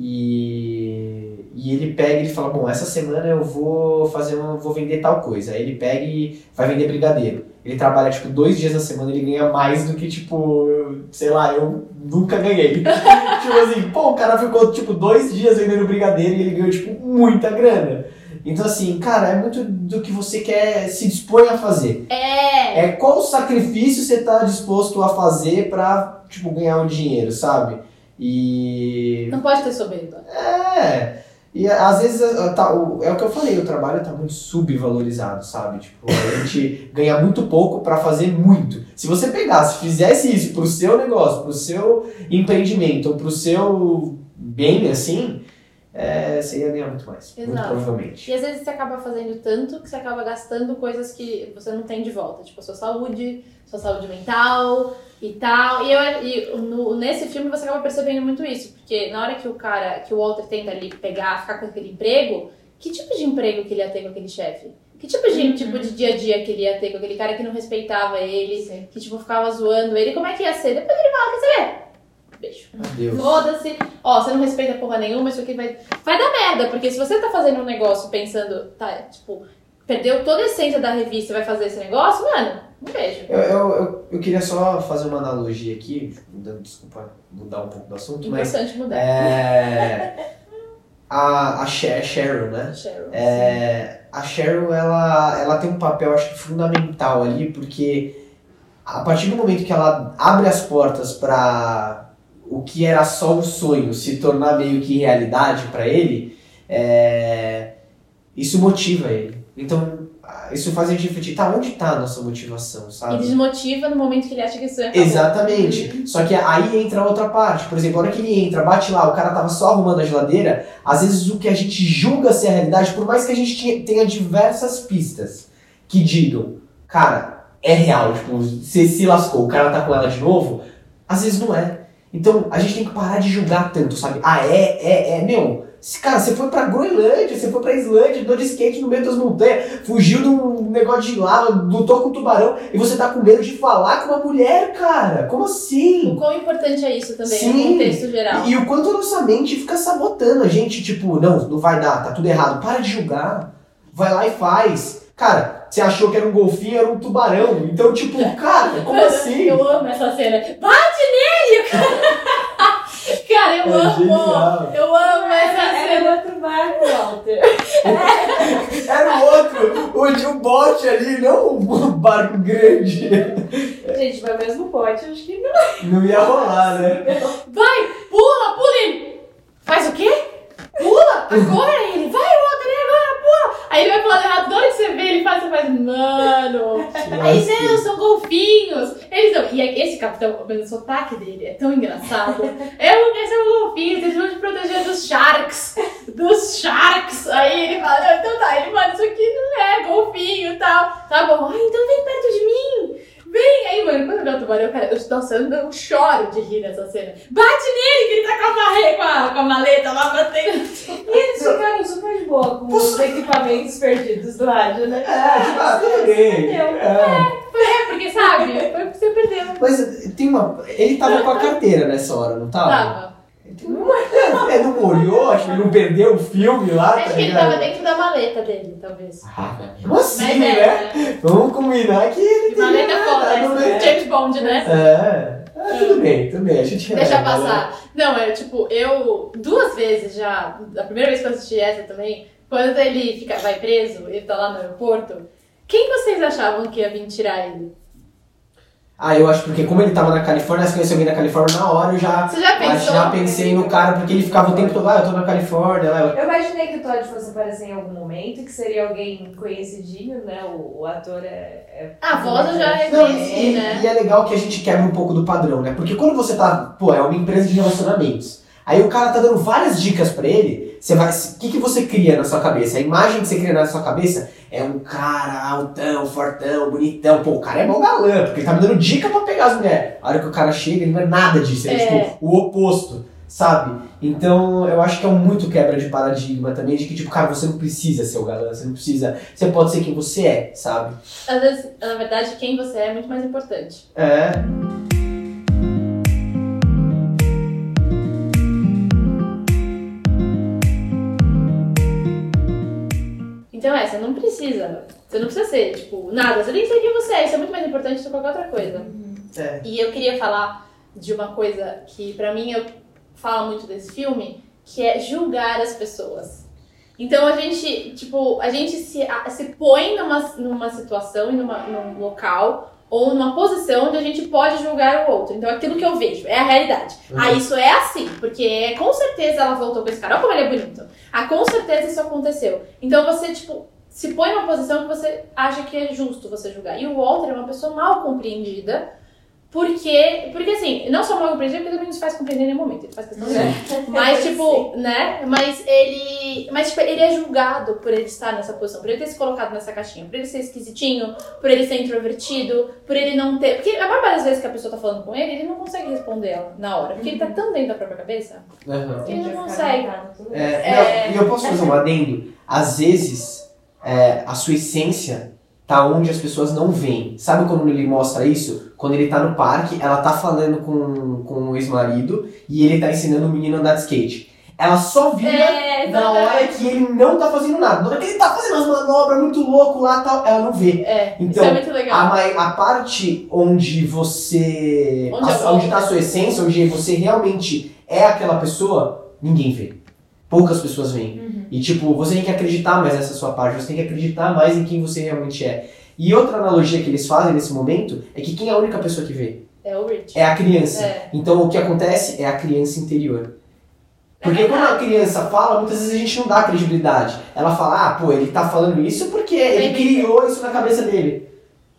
E, e ele pega e fala, bom, essa semana eu vou fazer uma, vou vender tal coisa. Aí ele pega e vai vender brigadeiro. Ele trabalha, tipo, dois dias na semana, ele ganha mais do que, tipo, sei lá, eu nunca ganhei. tipo assim, pô, o cara ficou, tipo, dois dias vendendo brigadeiro e ele ganhou, tipo, muita grana. Então, assim, cara, é muito do que você quer, se dispõe a fazer.
É!
É qual sacrifício você tá disposto a fazer pra, tipo, ganhar um dinheiro, sabe? E.
Não pode ter soberba.
É. E às vezes eh, tá, o- é o que eu falei, o trabalho tá muito subvalorizado, sabe? Tipo, a gente ganha muito pouco pra fazer muito. Se você pegasse, fizesse isso pro seu negócio, pro seu empreendimento, ou pro seu bem, assim, é, você ia ganhar muito mais. Muito
Exato.
provavelmente.
E às vezes você acaba fazendo tanto que você acaba gastando coisas que você não tem de volta, tipo a sua saúde, sua saúde mental e tal. E, eu, e no- nesse filme você acaba percebendo muito isso, porque na hora que o cara, que o Walter tenta ali pegar, ficar com aquele emprego, que tipo de emprego que ele ia ter com aquele chefe? Que tipo de, tipo de dia a dia que ele ia ter com aquele cara que não respeitava ele, que tipo ficava zoando ele? Como é que ia ser? Depois ele fala, quer saber? Beijo.
Adeus.
Foda-se. Ó, você não respeita porra nenhuma, isso aqui vai. Vai dar merda, porque se você tá fazendo um negócio pensando, tá, tipo, perdeu toda a essência da revista e vai fazer esse negócio, mano, um beijo.
Eu, eu, eu, eu queria só fazer uma analogia aqui, mudando, desculpa mudar um pouco do assunto, mas
Importante mudar.
é, a, a Sher- Cheryl, né?
Cheryl.
É, a Cheryl, ela, ela tem um papel, acho que fundamental ali, porque a partir do momento que ela abre as portas para o que era só um sonho se tornar meio que realidade para ele, é, isso motiva ele. Então, isso faz a gente refletir, tá, onde tá a nossa motivação,
E
sabe?
desmotiva no momento que ele acha que isso é.
Exatamente. Só que aí entra outra parte. Por exemplo, a hora que ele entra, bate lá, o cara tava só arrumando a geladeira, às vezes o que a gente julga ser a realidade, por mais que a gente tenha diversas pistas que digam, cara, é real, tipo, você se lascou, o cara tá com ela de novo, às vezes não é. Então a gente tem que parar de julgar tanto, sabe? Ah, é, é, é, meu. Cara, você foi pra Groenlândia, você foi pra Islândia, andou de skate no meio das montanhas, fugiu de um negócio de lava, lutou com um tubarão, e você tá com medo de falar com uma mulher, cara. Como assim?
O quão importante é isso também,
Sim.
no contexto geral.
E, e o quanto a nossa mente fica sabotando a gente, tipo, não, não vai dar, tá tudo errado. Para de julgar. Vai lá e faz. Cara, você achou que era um golfinho, era um tubarão. Então, tipo, cara, como assim?
Eu amo essa cena. Bate nele! Cara, cara eu
É
amo!
genial.
Eu amo essa cena.
Era outro barco, Walter.
Era o outro, o de um bote ali, não um barco grande.
Gente, mas mesmo pote, acho que não.
Não ia rolar, né?
Vai, pula, pula ele. Faz o quê? Pula, agora ele. Vai, Walter, e agora, pula. Aí ele vai pro lado errado, na que você vê, ele faz, você faz, mano. Aí, não, são golfinhos. Eles não. E esse capitão, o sotaque dele é tão engraçado. Eu quero ser um golfinho, eles vão te proteger dos sharks. Dos sharks. Aí ele fala, não, então tá. Ele, mano, isso aqui não é golfinho e tal. Tá bom, ai, então vem perto de mim. Vem aí, mano. Quando eu ver o tubarão, cara, eu, nossa, eu, eu choro de rir nessa cena. Bate nele, que ele tá com a, marre, com a, com a maleta lá batendo.
E eles ficaram super de boa com os equipamentos perdidos do rádio, né?
É, tipo, ah, tudo bem.
Perdeu.
É.
É, porque sabe, foi porque você perdeu.
Mas tem uma. Ele tava com a carteira nessa hora, não tava?
Tava.
É, não molhou, acho que ele não perdeu o filme lá,
Acho
tá
que ele tava dentro da maleta dele, talvez.
Ah, mesmo assim,
Mas
né?
é,
Vamos combinar que ele
que maleta foda, né?
né?
James Bond, né?
É. Ah, tudo bem, tudo bem. A gente
Deixa
releva, né?
passar. Não, é tipo, eu duas vezes já, a primeira vez que eu assisti essa também, quando ele fica, vai preso, ele tá lá no aeroporto, quem vocês achavam que ia vir tirar ele?
Ah, eu acho porque como ele tava na Califórnia, se conheceu alguém na Califórnia, na hora eu já,
Você já
já,
pensou?
já pensei no cara, porque ele ficava o tempo todo, ah, eu tô na Califórnia, lá. eu-
Eu imaginei que o Todd fosse aparecer em algum momento, que seria alguém conhecidinho, né? O, o ator é. é
A voz eu já
Não, e,
né?
e é legal que a gente quebra um pouco do padrão, né? Porque quando você tá, pô, é uma empresa de relacionamentos. Aí o cara tá dando várias dicas pra ele, você vai, o que que você cria na sua cabeça? A imagem que você cria na sua cabeça é um cara altão, fortão, bonitão. Pô, o cara é mó galã, porque ele tá me dando dica pra pegar as mulheres. A hora que o cara chega, ele não é nada disso, ele é,
É.
tipo o oposto, sabe? Então eu acho que é um muito quebra de paradigma também, de que tipo, cara, você não precisa ser o galã, você não precisa, você pode ser quem você é, sabe?
Às vezes, na verdade, quem você é é muito mais importante.
É.
você não precisa. Você não precisa ser, tipo, nada. Você tem que ser quem você é. Isso é muito mais importante do que qualquer outra coisa.
É.
E eu queria falar de uma coisa que pra mim eu falo muito desse filme, que é julgar as pessoas. Então a gente, tipo, a gente se, se põe numa, numa situação e numa, num local ou numa posição onde a gente pode julgar o outro. Então, aquilo que eu vejo é a realidade.
Uhum.
Ah, isso é assim, porque com certeza ela voltou com esse cara. Olha como ele é bonito. Ah, com certeza isso aconteceu. Então, você, tipo, se põe numa posição que você acha que é justo você julgar. E o Walter é uma pessoa mal compreendida. Porque, porque assim, não só mal compreendida, porque também não se faz compreender em nenhum momento. Ele faz questão de mas, tipo, né? Mas ele. Mas, tipo, ele é julgado por ele estar nessa posição, por ele ter se colocado nessa caixinha, por ele ser esquisitinho, por ele ser introvertido, por ele não ter. Porque a maioria das vezes que a pessoa tá falando com ele, ele não consegue responder ela na hora. Porque ele tá tão dentro da própria cabeça.
Aham.
Ele não consegue.
É.
É.
não, e eu posso fazer um adendo? Às vezes, é, a sua essência tá onde as pessoas não veem. Sabe quando ele mostra isso? Quando ele tá no parque, ela tá falando com, com o ex-marido e ele tá ensinando o menino a andar de skate. Ela só vira
É,
na hora que ele não tá fazendo nada. Na hora que ele tá fazendo as manobras muito louco lá tal, ela não vê.
É,
Então,
isso é muito
A,
legal.
mai- a parte onde você.
Onde
a- onde tá a sua essência, onde você realmente é aquela pessoa, ninguém vê. Poucas pessoas veem.
Uhum.
E tipo, você tem que acreditar mais nessa sua parte, você tem que acreditar mais em quem você realmente é. E outra analogia que eles fazem nesse momento é que quem é a única pessoa que vê?
É o Rich.
É a criança.
É.
Então o que acontece é a criança interior. Porque quando a criança fala, muitas vezes a gente não dá credibilidade. Ela fala, ah, pô, ele tá falando isso porque ele criou isso na cabeça dele.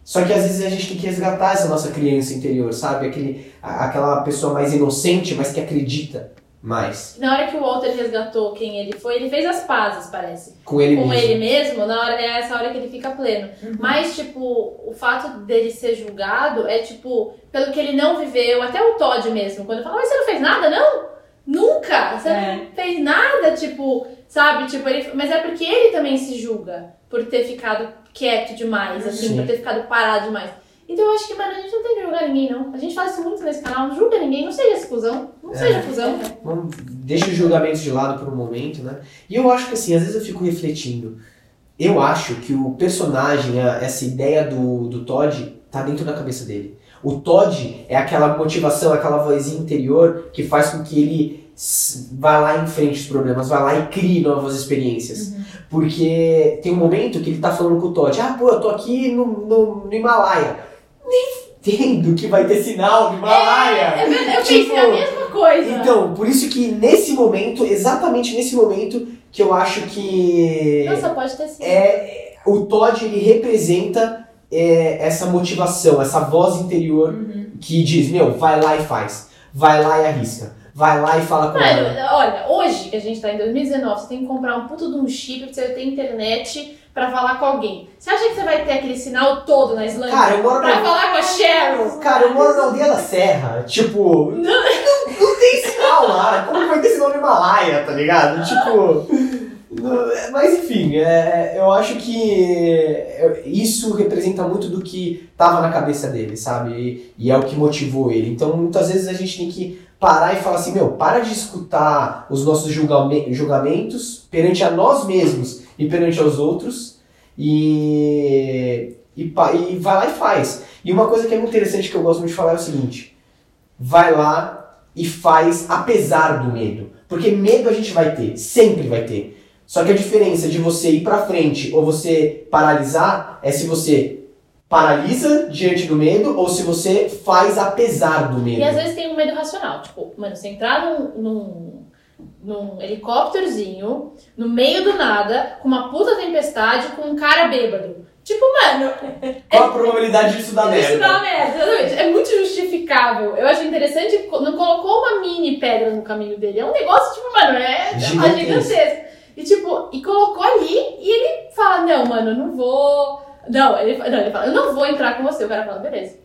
Só que às vezes a gente tem que resgatar essa nossa criança interior, sabe? Aquele, aquela pessoa mais inocente, mas que acredita mais
Na hora que o Walter resgatou quem ele foi, ele fez as pazes, parece.
com ele
com
mesmo.
ele mesmo, na hora, é essa hora que ele fica pleno.
Uhum.
Mas, tipo, o fato dele ser julgado é, tipo, pelo que ele não viveu, até o Todd mesmo, quando fala, mas você não fez nada, não? Nunca! Você
É.
não fez nada, tipo, sabe? Tipo, ele, mas é porque ele também se julga por ter ficado quieto demais, assim,
Sim.
por ter ficado parado demais. Então eu acho que, mano, a gente não tem que julgar ninguém, não. A gente fala isso muito nesse canal, não julga ninguém, não seja cuzão. Não
É.
seja cuzão.
Vamos, deixa os julgamentos de lado por um momento, né? E eu acho que assim, às vezes eu fico refletindo. Eu acho que o personagem, essa ideia do, do Todd, tá dentro da cabeça dele. O Todd é aquela motivação, aquela vozinha interior que faz com que ele vá lá em frente os problemas, vá lá e crie novas experiências. Porque tem um momento que ele tá falando com o Todd, ah, pô, eu tô aqui no, no, no Himalaia. Nem entendo que vai ter sinal no Himalaia.
É verdade, eu
Tipo,
pensei a mesma coisa.
Então, por isso que nesse momento, exatamente nesse momento, que eu acho que
Nossa, pode ter sido.
é, o Todd ele representa é, essa motivação, essa voz interior
Uhum.
que diz, meu, vai lá e faz, vai lá e arrisca, vai lá e fala com
Mano,
ela.
olha, hoje que a gente tá em 2019, você tem que comprar um puto de um chip pra você ter internet pra falar com alguém. Você acha que você vai ter aquele sinal todo na Islândia
Cara, eu moro
pra
na,
falar com a Cheryl?
cara, eu moro na aldeia da Serra, tipo, não, não tem sinal lá, como vai ter sinal no Himalaia, tá ligado? Tipo... não- Mas enfim, é, eu acho que é, isso representa muito do que tava na cabeça dele, sabe? E, e é o que motivou ele. Então muitas vezes a gente tem que parar e falar assim, meu, para de escutar os nossos julgame- julgamentos perante a nós mesmos e perante aos outros e, e, e vai lá e faz. E uma coisa que é muito interessante que eu gosto muito de falar é o seguinte: vai lá e faz apesar do medo. Porque medo a gente vai ter, sempre vai ter. Só que a diferença de você ir pra frente ou você paralisar é se você paralisa diante do medo ou se você faz apesar do medo.
E às vezes tem um medo racional. Tipo, mano, você entrar num, num, num helicópterozinho, no meio do nada, com uma puta tempestade, com um cara bêbado. Tipo, mano,
Qual a probabilidade disso dar
Isso
merda?
dá uma merda, exatamente. É muito justificável. Eu acho interessante, não colocou uma mini pedra no caminho dele. É um negócio, tipo, mano, é é
Gigantesco.
E tipo, e colocou ali e ele fala, não, mano, eu não vou. Não, ele, não, ele fala, eu não vou entrar com você. O cara fala, beleza.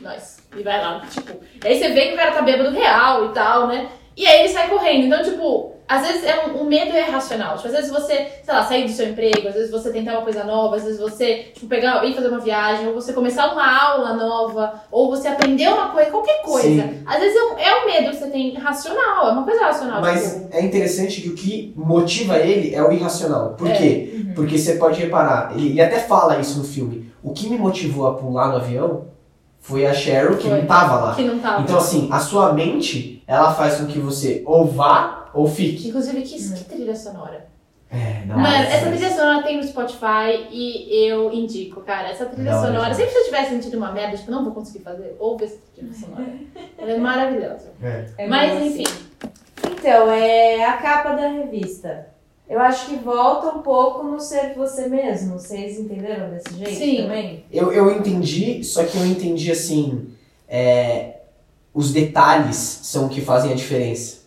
Nós. E vai lá, tipo. E aí você vê que o cara tá bêbado real e tal, né? E aí ele sai correndo. Então, tipo, às vezes é um, um medo é irracional. Tipo, às vezes você, sei lá, sair do seu emprego, às vezes você tentar uma coisa nova, às vezes você, tipo, pegar, ir fazer uma viagem, ou você começar uma aula nova, ou você aprender uma coisa, qualquer coisa.
Sim.
Às vezes é um, é um medo que você tem racional, é uma coisa racional.
Mas
tipo,
é interessante que o que motiva ele é o irracional. Por
É.
quê?
Uhum.
Porque você pode reparar, ele, ele até fala isso no filme. O que me motivou a pular no avião foi a Cheryl que
Foi.
não tava lá.
que não tava.
Então, assim, a sua mente, ela faz com que você ou vá ou fique.
Inclusive, que, que trilha sonora.
É, não,
Mano,
mas-
essa trilha sonora tem no Spotify e eu indico, cara. Essa trilha
hora
sonora,
demais.
sempre que eu tivesse sentido uma merda, tipo, não vou conseguir fazer, ouve essa trilha sonora. Ela é maravilhosa.
É.
É
Mas enfim,
Então, é a capa da revista. Eu acho que volta um pouco no ser você mesmo. Vocês entenderam desse jeito
Sim.
também?
Eu, eu entendi, só que eu entendi assim. é, os detalhes são o que fazem a diferença.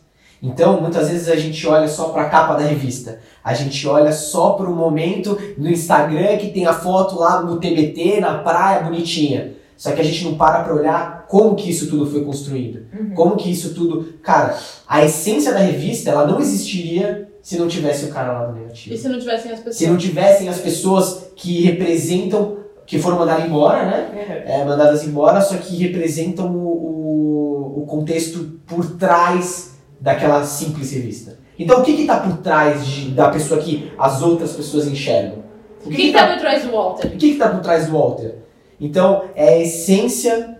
Então, muitas vezes a gente olha só para a capa da revista. A gente olha só para o momento no Instagram que tem a foto lá no TBT, na praia, bonitinha. Só que a gente não para para olhar como que isso tudo foi construído. Como que isso tudo. Cara, a essência da revista ela não existiria se não tivesse o cara lá do
e
negativo.
se não tivessem as pessoas?
Se não tivessem as pessoas que representam, que foram mandadas embora, né? é, mandadas embora, só que representam o, o, o contexto por trás daquela simples revista. Então, o que está por trás de- da pessoa que as outras pessoas enxergam?
O que, que tá por trás do Walter?
O que está por trás do Walter? Então, é a essência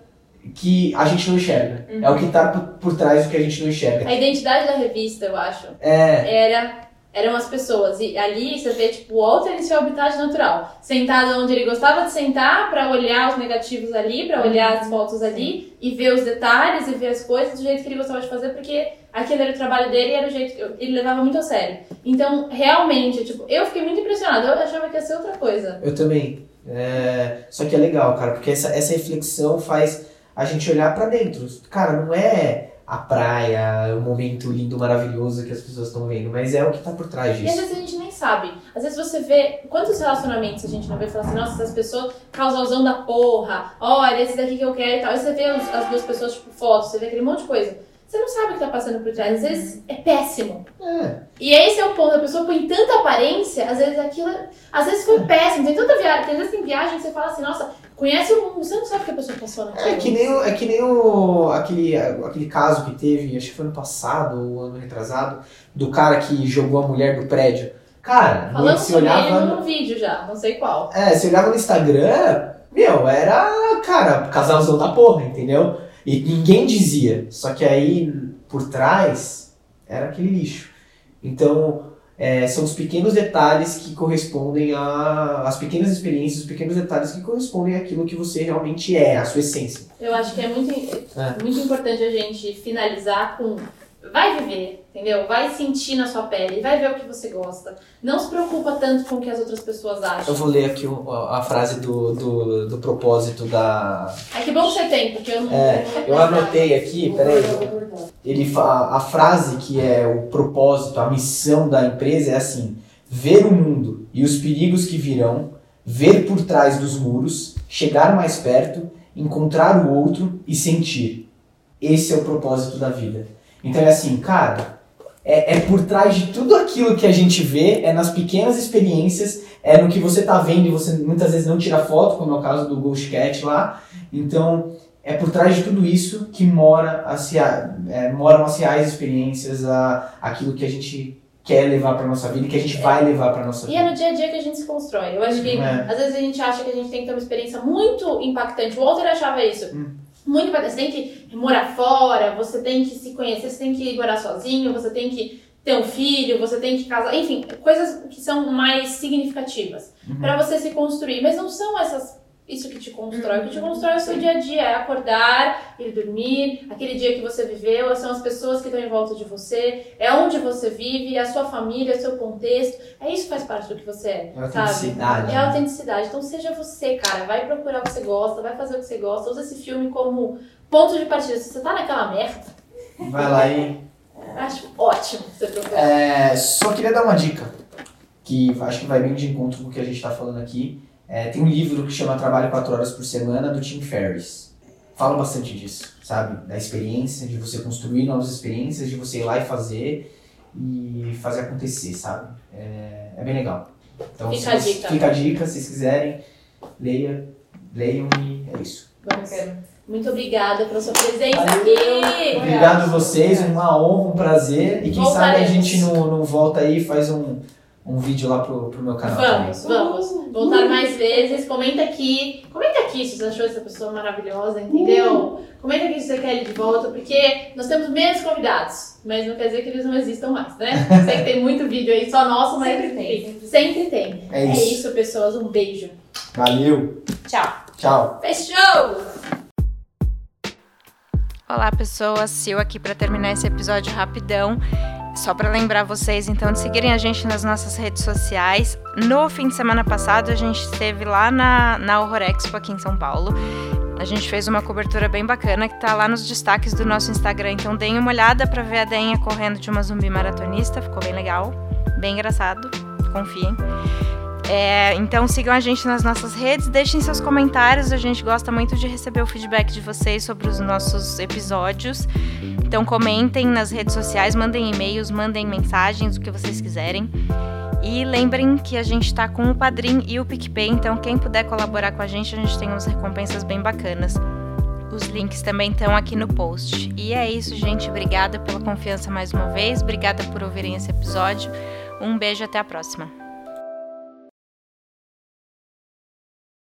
que a gente não enxerga. É o que está por, por trás do que a gente não enxerga.
A identidade da revista, eu acho,
É,
era eram as pessoas. E ali você vê, tipo, o Walter em seu habitat natural. Sentado onde ele gostava de sentar pra olhar os negativos ali, pra olhar as fotos ali e ver os detalhes e ver as coisas do jeito que ele gostava de fazer, porque aquele era o trabalho dele e era o jeito que ele levava muito a sério. Então, realmente, tipo, eu fiquei muito impressionada. Eu achava que ia ser outra coisa.
Eu também. É, Só que é legal, cara, porque essa, essa reflexão faz a gente olhar pra dentro. Cara, não é a praia, o momento lindo, maravilhoso que as pessoas estão vendo, mas é o que tá por trás
E às
disso.
vezes a gente nem sabe. Às vezes você vê quantos relacionamentos a gente não vê e fala assim, nossa, essas pessoas causalzão da porra, olha, esse daqui que eu quero e tal. Aí você vê os- as duas pessoas, tipo, fotos, você vê aquele monte de coisa. Você não sabe o que tá passando por trás. Às vezes é péssimo.
É,
E esse é o ponto. A pessoa põe tanta aparência, às vezes aquilo. Às vezes foi péssimo. Tem tanta viagem, às vezes tem viagem que você fala assim, nossa, conhece o mundo, você não sabe o que a pessoa passou naquilo.
é que nem, o- é que nem o, aquele, aquele caso que teve, acho que foi ano passado ou ano retrasado, do cara que jogou a mulher do prédio. Cara,
Falando
se olhava.
ele num vídeo já, não sei qual.
É, você olhava no Instagram, meu, era, cara, casalzão da porra, entendeu? E ninguém dizia. Só que aí, por trás, era aquele lixo. Então, é, são os pequenos detalhes que correspondem a. as pequenas experiências, os pequenos detalhes que correspondem àquilo que você realmente é, a sua essência.
Eu acho que é muito,
É.
muito importante a gente finalizar com vai viver, entendeu? Vai sentir na sua pele, vai ver o que você gosta. Não se preocupa tanto com o que as outras pessoas
Eu
acham.
vou ler aqui a frase do, do, do propósito da.
É que bom que você tem, porque eu não.
É, eu anotei aqui, peraí. Ele fa- a frase que é o propósito, a missão da empresa é assim: ver o mundo e os perigos que virão, ver por trás dos muros, chegar mais perto, encontrar o outro e sentir. Esse é o propósito da vida. Então é assim, cara, é, é por trás de tudo aquilo que a gente vê, é nas pequenas experiências, é no que você tá vendo e você muitas vezes não tira foto, como é o caso do Ghost Cat lá. Então, é por trás de tudo isso que mora as, é, moram as reais experiências, a, aquilo que a gente quer levar para nossa vida e que a gente vai levar para nossa
E
vida.
é no dia a dia que a gente se constrói. Eu acho que
É.
às vezes a gente acha que a gente tem que ter uma experiência muito impactante. O Walter achava isso.
Hum.
Muito impactante. Você tem que morar fora, você tem que se conhecer, você tem que morar sozinho, você tem que ter um filho, você tem que casar. Enfim, coisas que são mais significativas
Uhum.
pra você se construir. Mas não são essas. Isso que te constrói. O que te constrói é o seu dia a dia. É acordar, ir dormir, aquele dia que você viveu, são as pessoas que estão em volta de você, é onde você vive, é a sua família, é o seu contexto. É isso que faz parte do que você é.
É a
sabe?
autenticidade,
É a
né?
autenticidade. Então seja você, cara. Vai procurar o que você gosta, vai fazer o que você gosta. Usa esse filme como ponto de partida. Se você tá naquela merda,
Vai lá e.
acho ótimo você procurar.
É, só queria dar uma dica, que acho que vai bem de encontro com o que a gente está falando aqui. É, tem um livro que chama Trabalho 4 Horas por Semana, do Tim Ferriss. Fala bastante disso, sabe? Da experiência, de você construir novas experiências, de você ir lá e fazer e fazer acontecer, sabe? É, é bem legal. Então,
Fica
se
a dica.
Fica a dica, se vocês quiserem, leia, leiam e é isso.
Muito obrigada pela sua presença
Valeu.
aqui.
Obrigado a vocês, uma honra, um prazer. E quem sabe a
Voltaremos.
gente não, não volta aí e faz um, um vídeo lá pro, pro meu canal
Vamos,
também.
vamos. Voltar mais vezes. Comenta aqui. Comenta aqui se você achou essa pessoa maravilhosa, entendeu? Comenta aqui se você quer ele de volta, porque nós temos menos convidados. Mas não quer dizer que eles não existam mais, né? Sei que tem muito vídeo aí só nosso, mas
Sempre tem,
sempre tem.
É
É
isso.
isso, pessoas. Um beijo.
Valeu.
Tchau.
Tchau.
Fechou!
Olá, pessoas. Sil aqui para terminar esse episódio rapidão. Só para lembrar vocês, então, de seguirem a gente nas nossas redes sociais. No fim de semana passado, a gente esteve lá na, na Horror Expo aqui em São Paulo. A gente fez uma cobertura bem bacana que tá lá nos destaques do nosso Instagram. Então, deem uma olhada para ver a Deinha correndo de uma zumbi maratonista. Ficou bem legal, bem engraçado. Confiem. É, então sigam a gente nas nossas redes, deixem seus comentários, a gente gosta muito de receber o feedback de vocês sobre os nossos episódios. Então comentem nas redes sociais, mandem e-mails, mandem mensagens, o que vocês quiserem. E lembrem que a gente tá com o Padrim e o PicPay, então quem puder colaborar com a gente, a gente tem umas recompensas bem bacanas. Os links também estão aqui no post. E é isso, gente. Obrigada pela confiança mais uma vez. Obrigada por ouvirem esse episódio. Um beijo até a próxima.